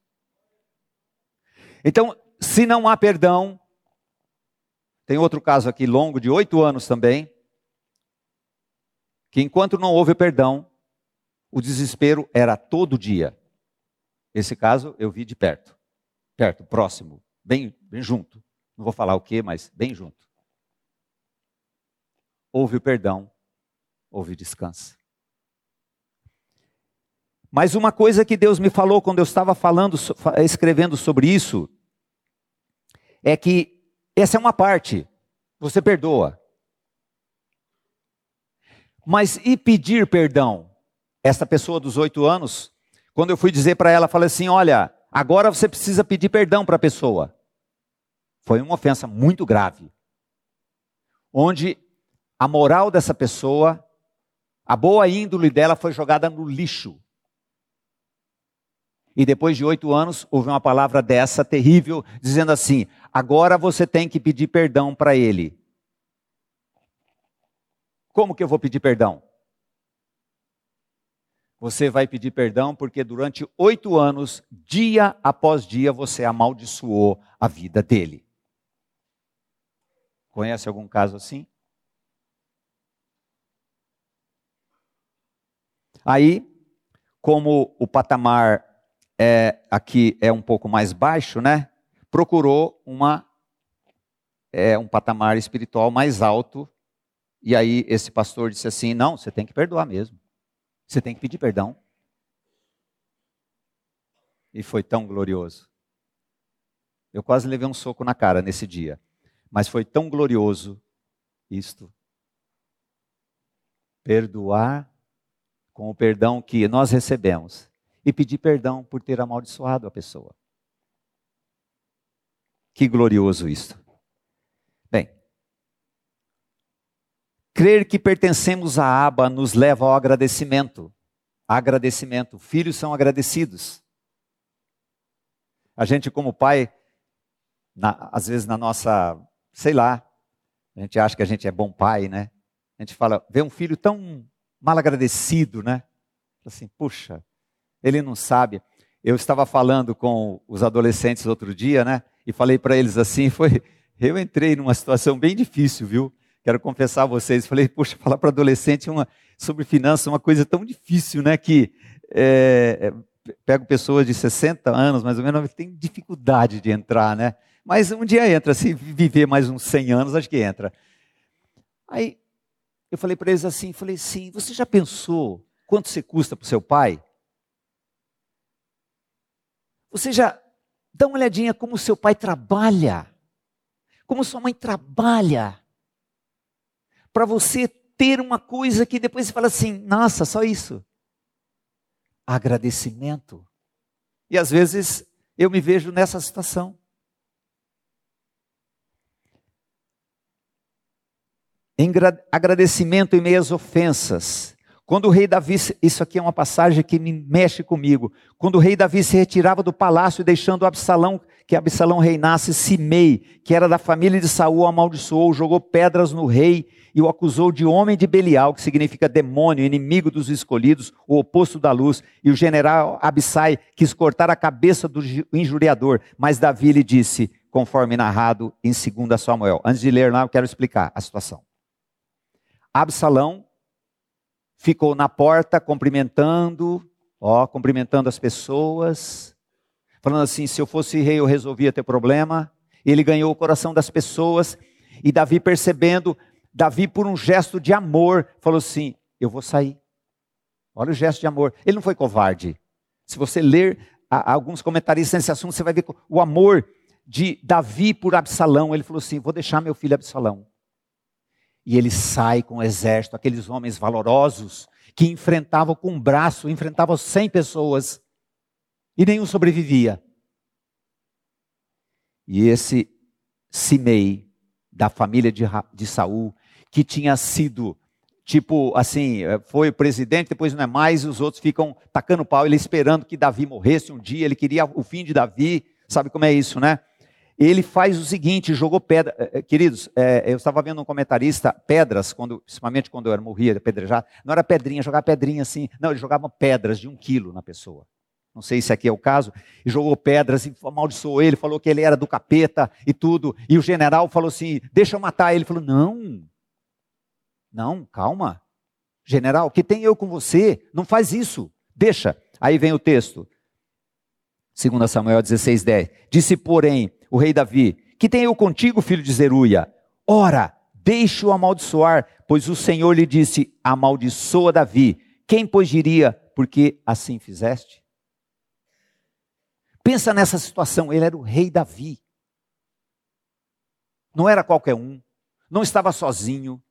Então, se não há perdão, tem outro caso aqui longo de oito anos também, que enquanto não houve perdão, o desespero era todo dia. Esse caso eu vi de perto, perto, próximo bem, bem junto. Não vou falar o que, mas bem junto. Houve o perdão, houve descanso. Mas uma coisa que Deus me falou quando eu estava falando, escrevendo sobre isso, é que essa é uma parte, você perdoa. Mas e pedir perdão? Essa pessoa dos oito anos, quando eu fui dizer para ela, falei assim: olha, Agora você precisa pedir perdão para a pessoa. Foi uma ofensa muito grave. Onde a moral dessa pessoa, a boa índole dela foi jogada no lixo. E depois de oito anos, houve uma palavra dessa terrível, dizendo assim: agora você tem que pedir perdão para ele. Como que eu vou pedir perdão? Você vai pedir perdão porque durante oito anos, dia após dia, você amaldiçoou a vida dele. Conhece algum caso assim? Aí, como o patamar é, aqui é um pouco mais baixo, né? Procurou uma é, um patamar espiritual mais alto. E aí esse pastor disse assim: não, você tem que perdoar mesmo. Você tem que pedir perdão. E foi tão glorioso. Eu quase levei um soco na cara nesse dia. Mas foi tão glorioso isto. Perdoar com o perdão que nós recebemos e pedir perdão por ter amaldiçoado a pessoa. Que glorioso isso. Bem, crer que pertencemos à aba nos leva ao agradecimento. Agradecimento. Filhos são agradecidos. A gente, como pai, na, às vezes na nossa, sei lá, a gente acha que a gente é bom pai, né? A gente fala, vê um filho tão mal agradecido, né? Assim, puxa, ele não sabe. Eu estava falando com os adolescentes outro dia, né? E falei para eles assim, (laughs) foi, eu entrei numa situação bem difícil, viu? Quero confessar a vocês, falei, puxa, falar para adolescente uma, sobre finanças é uma coisa tão difícil, né? Que é, é pego pessoas de 60 anos, mais ou menos, que tem dificuldade de entrar, né? Mas um dia entra, se viver mais uns 100 anos, acho que entra. Aí eu falei para eles assim, falei, sim, você já pensou quanto você custa para o seu pai? Você já dá uma olhadinha como seu pai trabalha, como sua mãe trabalha, para você ter uma coisa que depois você fala assim: nossa, só isso. Agradecimento. E às vezes eu me vejo nessa situação. Em agradecimento em meio às ofensas, quando o rei Davi, isso aqui é uma passagem que me mexe comigo. Quando o rei Davi se retirava do palácio, deixando Absalão, que Absalão reinasse, Simei, que era da família de Saul, amaldiçoou, jogou pedras no rei e o acusou de homem de Belial, que significa demônio, inimigo dos escolhidos, o oposto da luz. E o general Abissai quis cortar a cabeça do injuriador, mas Davi lhe disse, conforme narrado em 2 Samuel. Antes de ler lá, eu quero explicar a situação. Absalão ficou na porta cumprimentando, ó, cumprimentando as pessoas, falando assim: se eu fosse rei, eu resolvia ter problema. Ele ganhou o coração das pessoas, e Davi percebendo, Davi, por um gesto de amor, falou assim: Eu vou sair. Olha o gesto de amor. Ele não foi covarde. Se você ler alguns comentaristas nesse assunto, você vai ver o amor de Davi por Absalão. Ele falou assim: Vou deixar meu filho Absalão. E ele sai com o exército, aqueles homens valorosos que enfrentavam com um braço, enfrentavam 100 pessoas e nenhum sobrevivia. E esse Simei, da família de, de Saul, que tinha sido, tipo assim, eh, foi presidente, depois não é mais, os outros ficam tacando pau, ele esperando que Davi morresse um dia, ele queria o fim de Davi, sabe como é isso, né? Ele faz o seguinte, jogou pedra. Eh, eh, queridos, é, eu estava vendo um comentarista, pedras, quando, principalmente quando eu era, morria, apedrejado, não era pedrinha, jogar pedrinha assim, não, ele jogava pedras de um quilo na pessoa. Não sei se aqui é o caso, e jogou pedras e amaldiçoou ele, falou que ele era do capeta e tudo. E o general falou assim: deixa eu matar ele. Ele falou: não, não, calma. General, que tem eu com você? Não faz isso, deixa. Aí vem o texto, 2 Samuel 16, 10. Disse, porém, o rei Davi: Que tenho eu contigo, filho de Zeruia? Ora, deixe-o amaldiçoar, pois o Senhor lhe disse: Amaldiçoa Davi. Quem, pois, diria, porque assim fizeste? Pensa nessa situação, ele era o rei Davi. Não era qualquer um, não estava sozinho.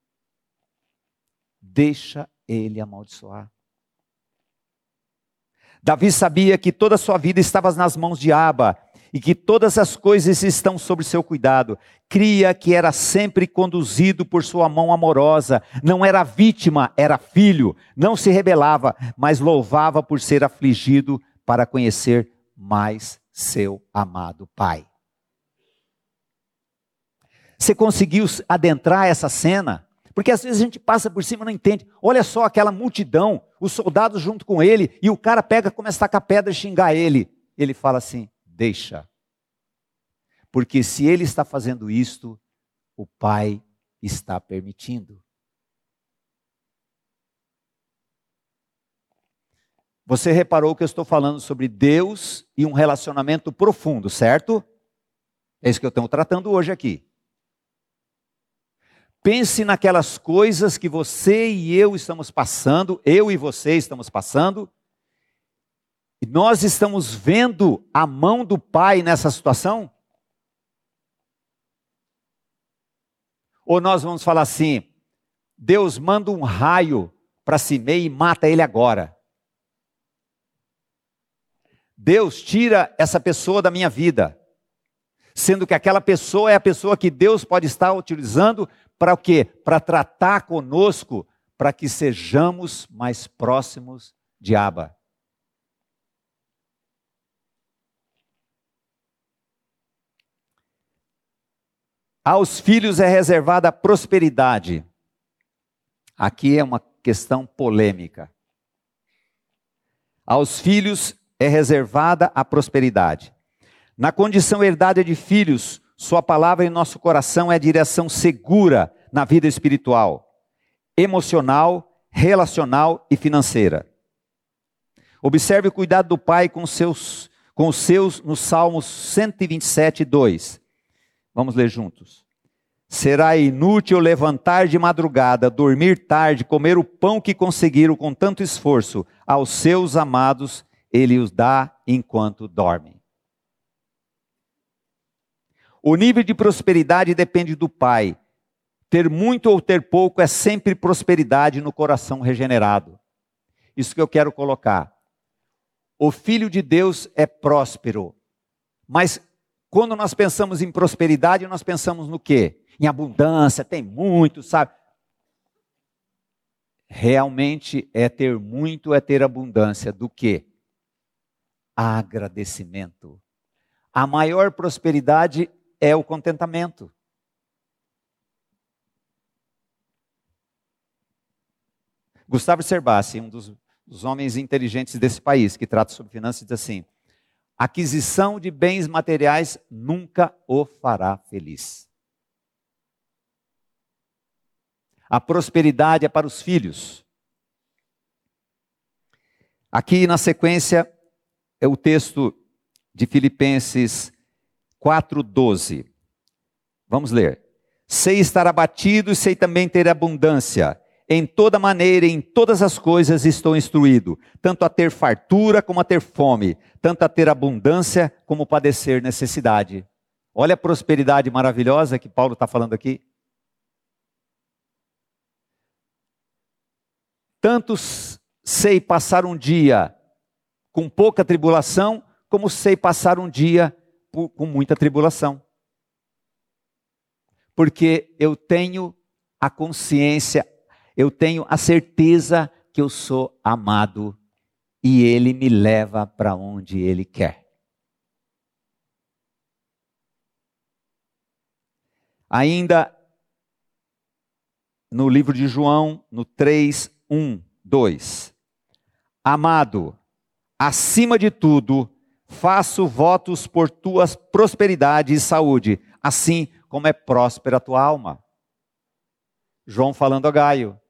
Deixa ele amaldiçoar. Davi sabia que toda a sua vida estava nas mãos de Aba e que todas as coisas estão sob seu cuidado. Cria que era sempre conduzido por sua mão amorosa, não era vítima, era filho, não se rebelava, mas louvava por ser afligido para conhecer mais seu amado Pai. Você conseguiu adentrar essa cena? Porque às vezes a gente passa por cima e não entende. Olha só aquela multidão, os soldados junto com ele, e o cara pega, começa a tacar pedra e xingar ele. Ele fala assim: deixa. Porque se ele está fazendo isto, o Pai está permitindo. Você reparou que eu estou falando sobre Deus e um relacionamento profundo, certo? É isso que eu estou tratando hoje aqui. Pense naquelas coisas que você e eu estamos passando, eu e você estamos passando, e nós estamos vendo a mão do Pai nessa situação? Ou nós vamos falar assim: Deus manda um raio para Simei e mata ele agora. Deus tira essa pessoa da minha vida. Sendo que aquela pessoa é a pessoa que Deus pode estar utilizando para o quê? Para tratar conosco, para que sejamos mais próximos de Abba. Aos filhos é reservada a prosperidade. Aqui é uma questão polêmica. Aos filhos é reservada a prosperidade. Na condição herdada de filhos, sua palavra em nosso coração é a direção segura na vida espiritual, emocional, relacional e financeira. Observe o cuidado do pai com, seus, com os seus no Salmos 127, 2. Vamos ler juntos. Será inútil levantar de madrugada, dormir tarde, comer o pão que conseguiram com tanto esforço. Aos seus amados ele os dá enquanto dormem. O nível de prosperidade depende do pai. Ter muito ou ter pouco é sempre prosperidade no coração regenerado. Isso que eu quero colocar. O filho de Deus é próspero. Mas quando nós pensamos em prosperidade, nós pensamos no quê? Em abundância, tem muito, sabe? Realmente é ter muito, é ter abundância do que? Agradecimento. A maior prosperidade é o contentamento. Gustavo Cerbasi, um dos, dos, homens inteligentes desse país, que trata sobre finanças, diz assim: aquisição de bens materiais nunca o fará feliz. A prosperidade é para os filhos. Aqui na sequência é o texto de Filipenses 4:12. Vamos ler. Sei estar abatido e sei também ter abundância. Em toda maneira, em todas as coisas estou instruído, tanto a ter fartura como a ter fome, tanto a ter abundância como padecer necessidade. Olha a prosperidade maravilhosa que Paulo está falando aqui. Tanto sei passar um dia com pouca tribulação, como sei passar um dia com muita tribulação. Porque eu tenho a consciência, eu tenho a certeza que eu sou amado e Ele me leva para onde Ele quer. Ainda no livro de João, no 3, 1, 2. Amado, acima de tudo, faço votos por tuas prosperidade e saúde, assim como é próspera a tua alma. João falando a Gaio,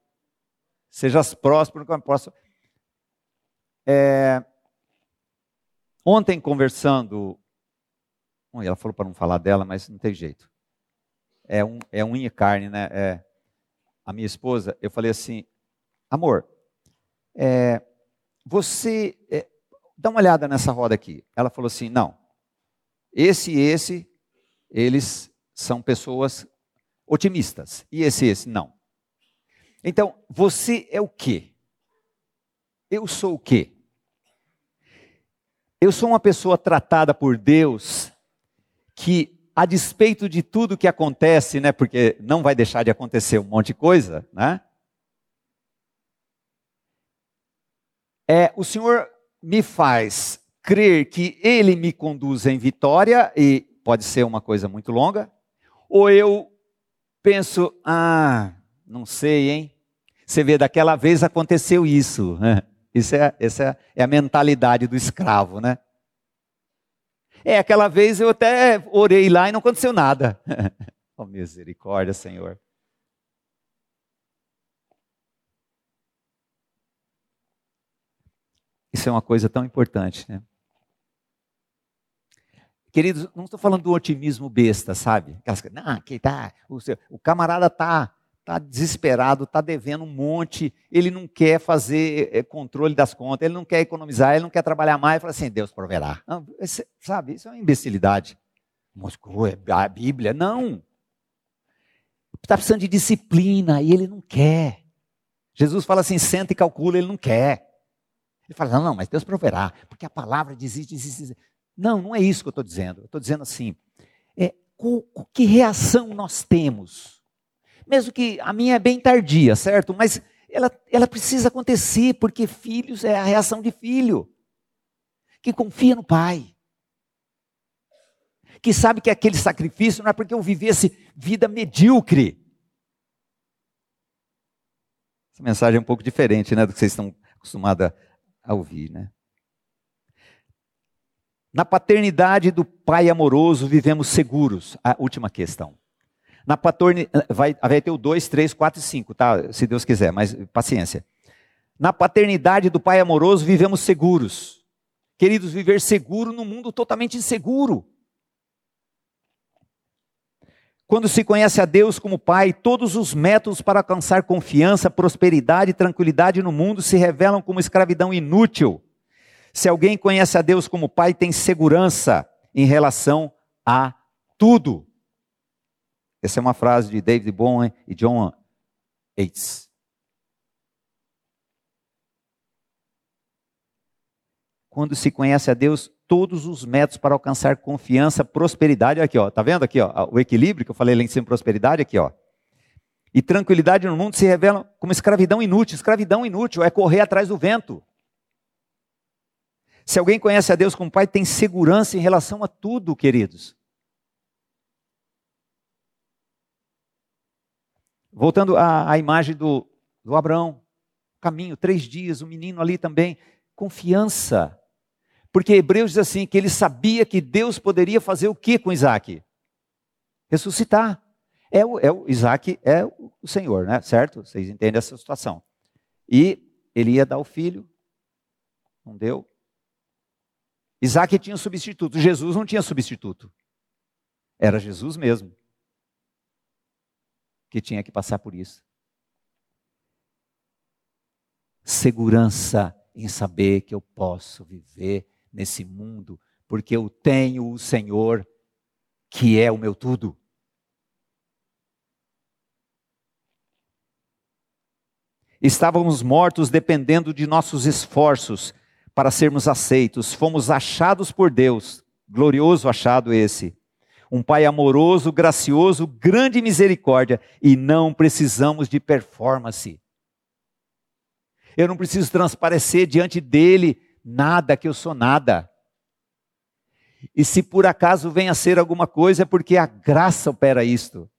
sejas próspero como próspero. É, ontem conversando, ela falou para não falar dela, mas não tem jeito. É um é unha e carne, né? É, a minha esposa, eu falei assim, amor, é, você é, dá uma olhada nessa roda aqui. Ela falou assim: não, esse e esse, eles são pessoas otimistas. E esse esse, não. Então, você é o quê? Eu sou o quê? Eu sou uma pessoa tratada por Deus que, a despeito de tudo que acontece, né, porque não vai deixar de acontecer um monte de coisa, né? É, o Senhor me faz crer que ele me conduz em vitória, e pode ser uma coisa muito longa, ou eu penso, ah, não sei, hein? Você vê, daquela vez aconteceu isso. Né? Isso é, essa é a mentalidade do escravo, né? É, aquela vez eu até orei lá e não aconteceu nada. (laughs) oh, misericórdia, Senhor. Isso é uma coisa tão importante, né? Queridos, não estou falando do otimismo besta, sabe? Aquelas, não, que tá, o, seu, o camarada tá, tá desesperado, tá devendo um monte, ele não quer fazer é, controle das contas, ele não quer economizar, ele não quer trabalhar mais, ele fala assim, Deus proverá. Não, esse, sabe, isso é uma imbecilidade. Moscou, é a Bíblia, não. Está precisando de disciplina e ele não quer. Jesus fala assim, senta e calcula, ele não quer. Ele fala, não, não, mas Deus proverá, porque a palavra diz isso, diz isso. Não, não é isso que eu estou dizendo. Eu estou dizendo assim, é, que reação nós temos? Mesmo que a minha é bem tardia, certo? Mas ela, ela precisa acontecer, porque filhos é a reação de filho, que confia no pai. Que sabe que aquele sacrifício não é porque eu vivesse vida medíocre. Essa mensagem é um pouco diferente né, do que vocês estão acostumados a a ouvir, né? Na paternidade do pai amoroso vivemos seguros. A última questão. Na paternidade, vai, vai ter o 2, 3, 4 e 5, tá? Se Deus quiser, mas paciência. Na paternidade do pai amoroso vivemos seguros. Queridos, viver seguro num mundo totalmente inseguro. Quando se conhece a Deus como Pai, todos os métodos para alcançar confiança, prosperidade e tranquilidade no mundo se revelam como escravidão inútil. Se alguém conhece a Deus como Pai, tem segurança em relação a tudo. Essa é uma frase de David Bowen e John Yates. Quando se conhece a Deus, todos os métodos para alcançar confiança, prosperidade, aqui ó, tá vendo aqui ó, o equilíbrio que eu falei lá em cima, prosperidade, aqui ó. E tranquilidade no mundo se revelam como escravidão inútil. Escravidão inútil é correr atrás do vento. Se alguém conhece a Deus como Pai, tem segurança em relação a tudo, queridos. Voltando à, à imagem do, do Abraão, caminho, três dias, o menino ali também, confiança. Porque Hebreus diz assim: que ele sabia que Deus poderia fazer o que com Isaac? Ressuscitar. É o, é o Isaac é o Senhor, né? Certo? Vocês entendem essa situação. E ele ia dar o filho, não deu. Isaac tinha um substituto, Jesus não tinha substituto. Era Jesus mesmo que tinha que passar por isso. Segurança em saber que eu posso viver nesse mundo, porque eu tenho o Senhor que é o meu tudo. Estávamos mortos dependendo de nossos esforços para sermos aceitos. Fomos achados por Deus, glorioso achado esse. Um Pai amoroso, gracioso, grande misericórdia, e não precisamos de performance. Eu não preciso transparecer diante dele nada, que eu sou nada. E se por acaso venha a ser alguma coisa, é porque a graça opera isto.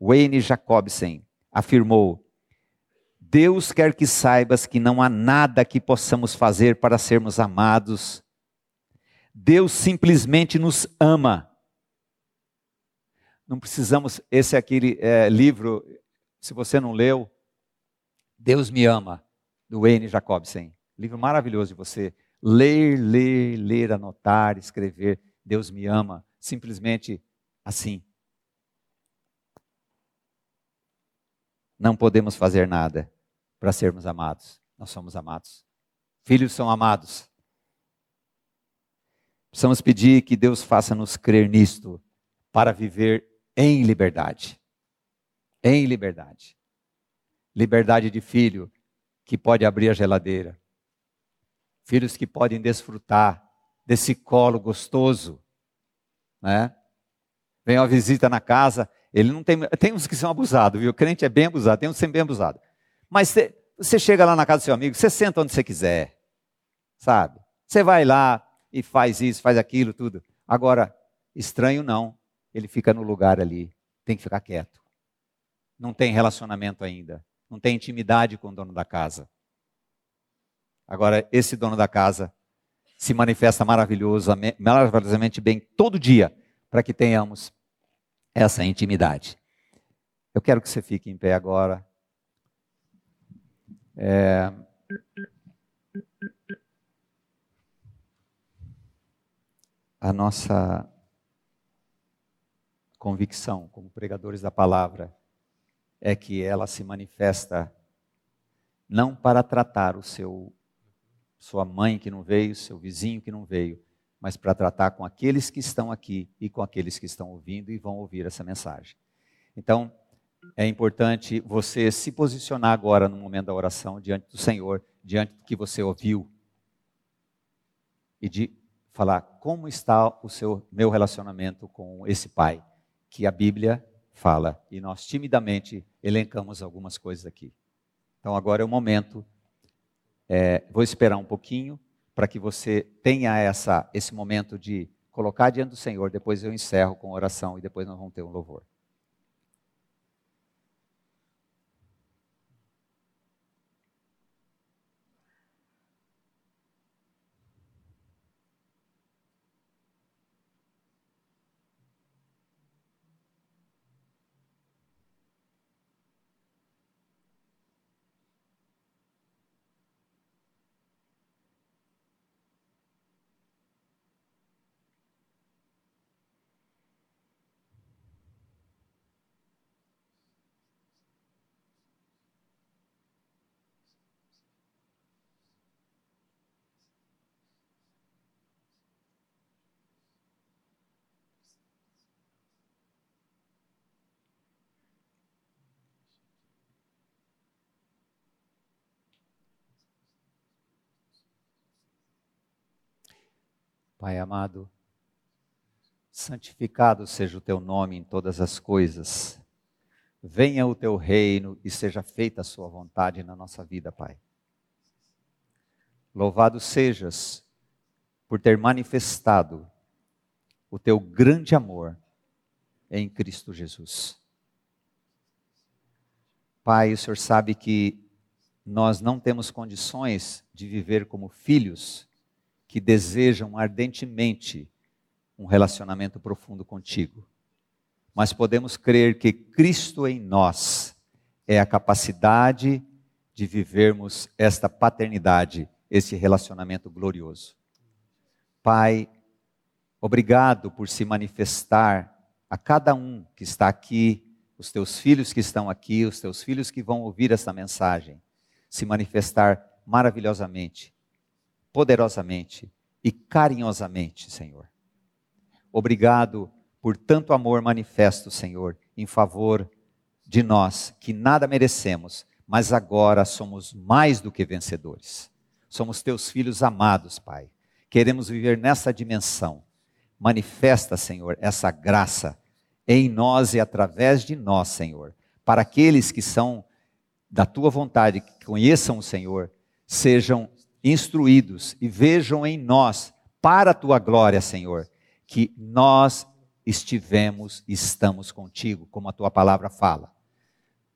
Wayne Jacobsen afirmou: Deus quer que saibas que não há nada que possamos fazer para sermos amados. Deus simplesmente nos ama. Não precisamos. Esse é aquele é, livro, se você não leu, Deus me ama, do Wayne Jacobsen. Livro maravilhoso de você ler, ler, ler, anotar, escrever. Deus me ama, simplesmente assim. Não podemos fazer nada para sermos amados. Nós somos amados. Filhos são amados. Precisamos pedir que Deus faça-nos crer nisto para viver em liberdade. Em liberdade liberdade de filho que pode abrir a geladeira, filhos que podem desfrutar desse colo gostoso, né? Vem uma visita na casa, ele não tem, tem uns que são abusados, viu? O crente é bem abusado, tem uns que são bem abusados. Mas você chega lá na casa do seu amigo, você senta onde você quiser, sabe? Você vai lá e faz isso, faz aquilo, tudo. Agora, estranho não, ele fica no lugar ali, tem que ficar quieto. Não tem relacionamento ainda, não tem intimidade com o dono da casa. Agora, esse dono da casa se manifesta maravilhosamente bem todo dia, para que tenhamos essa intimidade. Eu quero que você fique em pé agora. É... A nossa convicção como pregadores da palavra é que ela se manifesta não para tratar o seu sua mãe que não veio, seu vizinho que não veio, mas para tratar com aqueles que estão aqui e com aqueles que estão ouvindo e vão ouvir essa mensagem. Então, é importante você se posicionar agora no momento da oração diante do Senhor, diante do que você ouviu e de falar como está o seu meu relacionamento com esse pai que a Bíblia fala e nós timidamente elencamos algumas coisas aqui. Então agora é o momento. É, vou esperar um pouquinho para que você tenha essa esse momento de colocar diante do Senhor. Depois eu encerro com oração e depois nós vamos ter um louvor. Pai amado, santificado seja o teu nome em todas as coisas. Venha o teu reino e seja feita a sua vontade na nossa vida, Pai. Louvado sejas por ter manifestado o teu grande amor em Cristo Jesus. Pai, o Senhor sabe que nós não temos condições de viver como filhos que desejam ardentemente um relacionamento profundo contigo. Mas podemos crer que Cristo em nós é a capacidade de vivermos esta paternidade, esse relacionamento glorioso. Pai, obrigado por se manifestar a cada um que está aqui, os teus filhos que estão aqui, os teus filhos que vão ouvir esta mensagem, se manifestar maravilhosamente poderosamente e carinhosamente, Senhor. Obrigado por tanto amor manifesto, Senhor, em favor de nós que nada merecemos, mas agora somos mais do que vencedores. Somos teus filhos amados, Pai. Queremos viver nessa dimensão. Manifesta, Senhor, essa graça em nós e através de nós, Senhor, para aqueles que são da tua vontade, que conheçam o Senhor, sejam instruídos e vejam em nós, para a tua glória, Senhor, que nós estivemos e estamos contigo, como a tua palavra fala.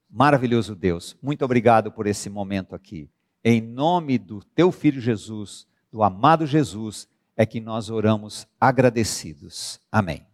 Maravilhoso Deus, muito obrigado por esse momento aqui. Em nome do teu filho Jesus, do amado Jesus, é que nós oramos agradecidos. Amém.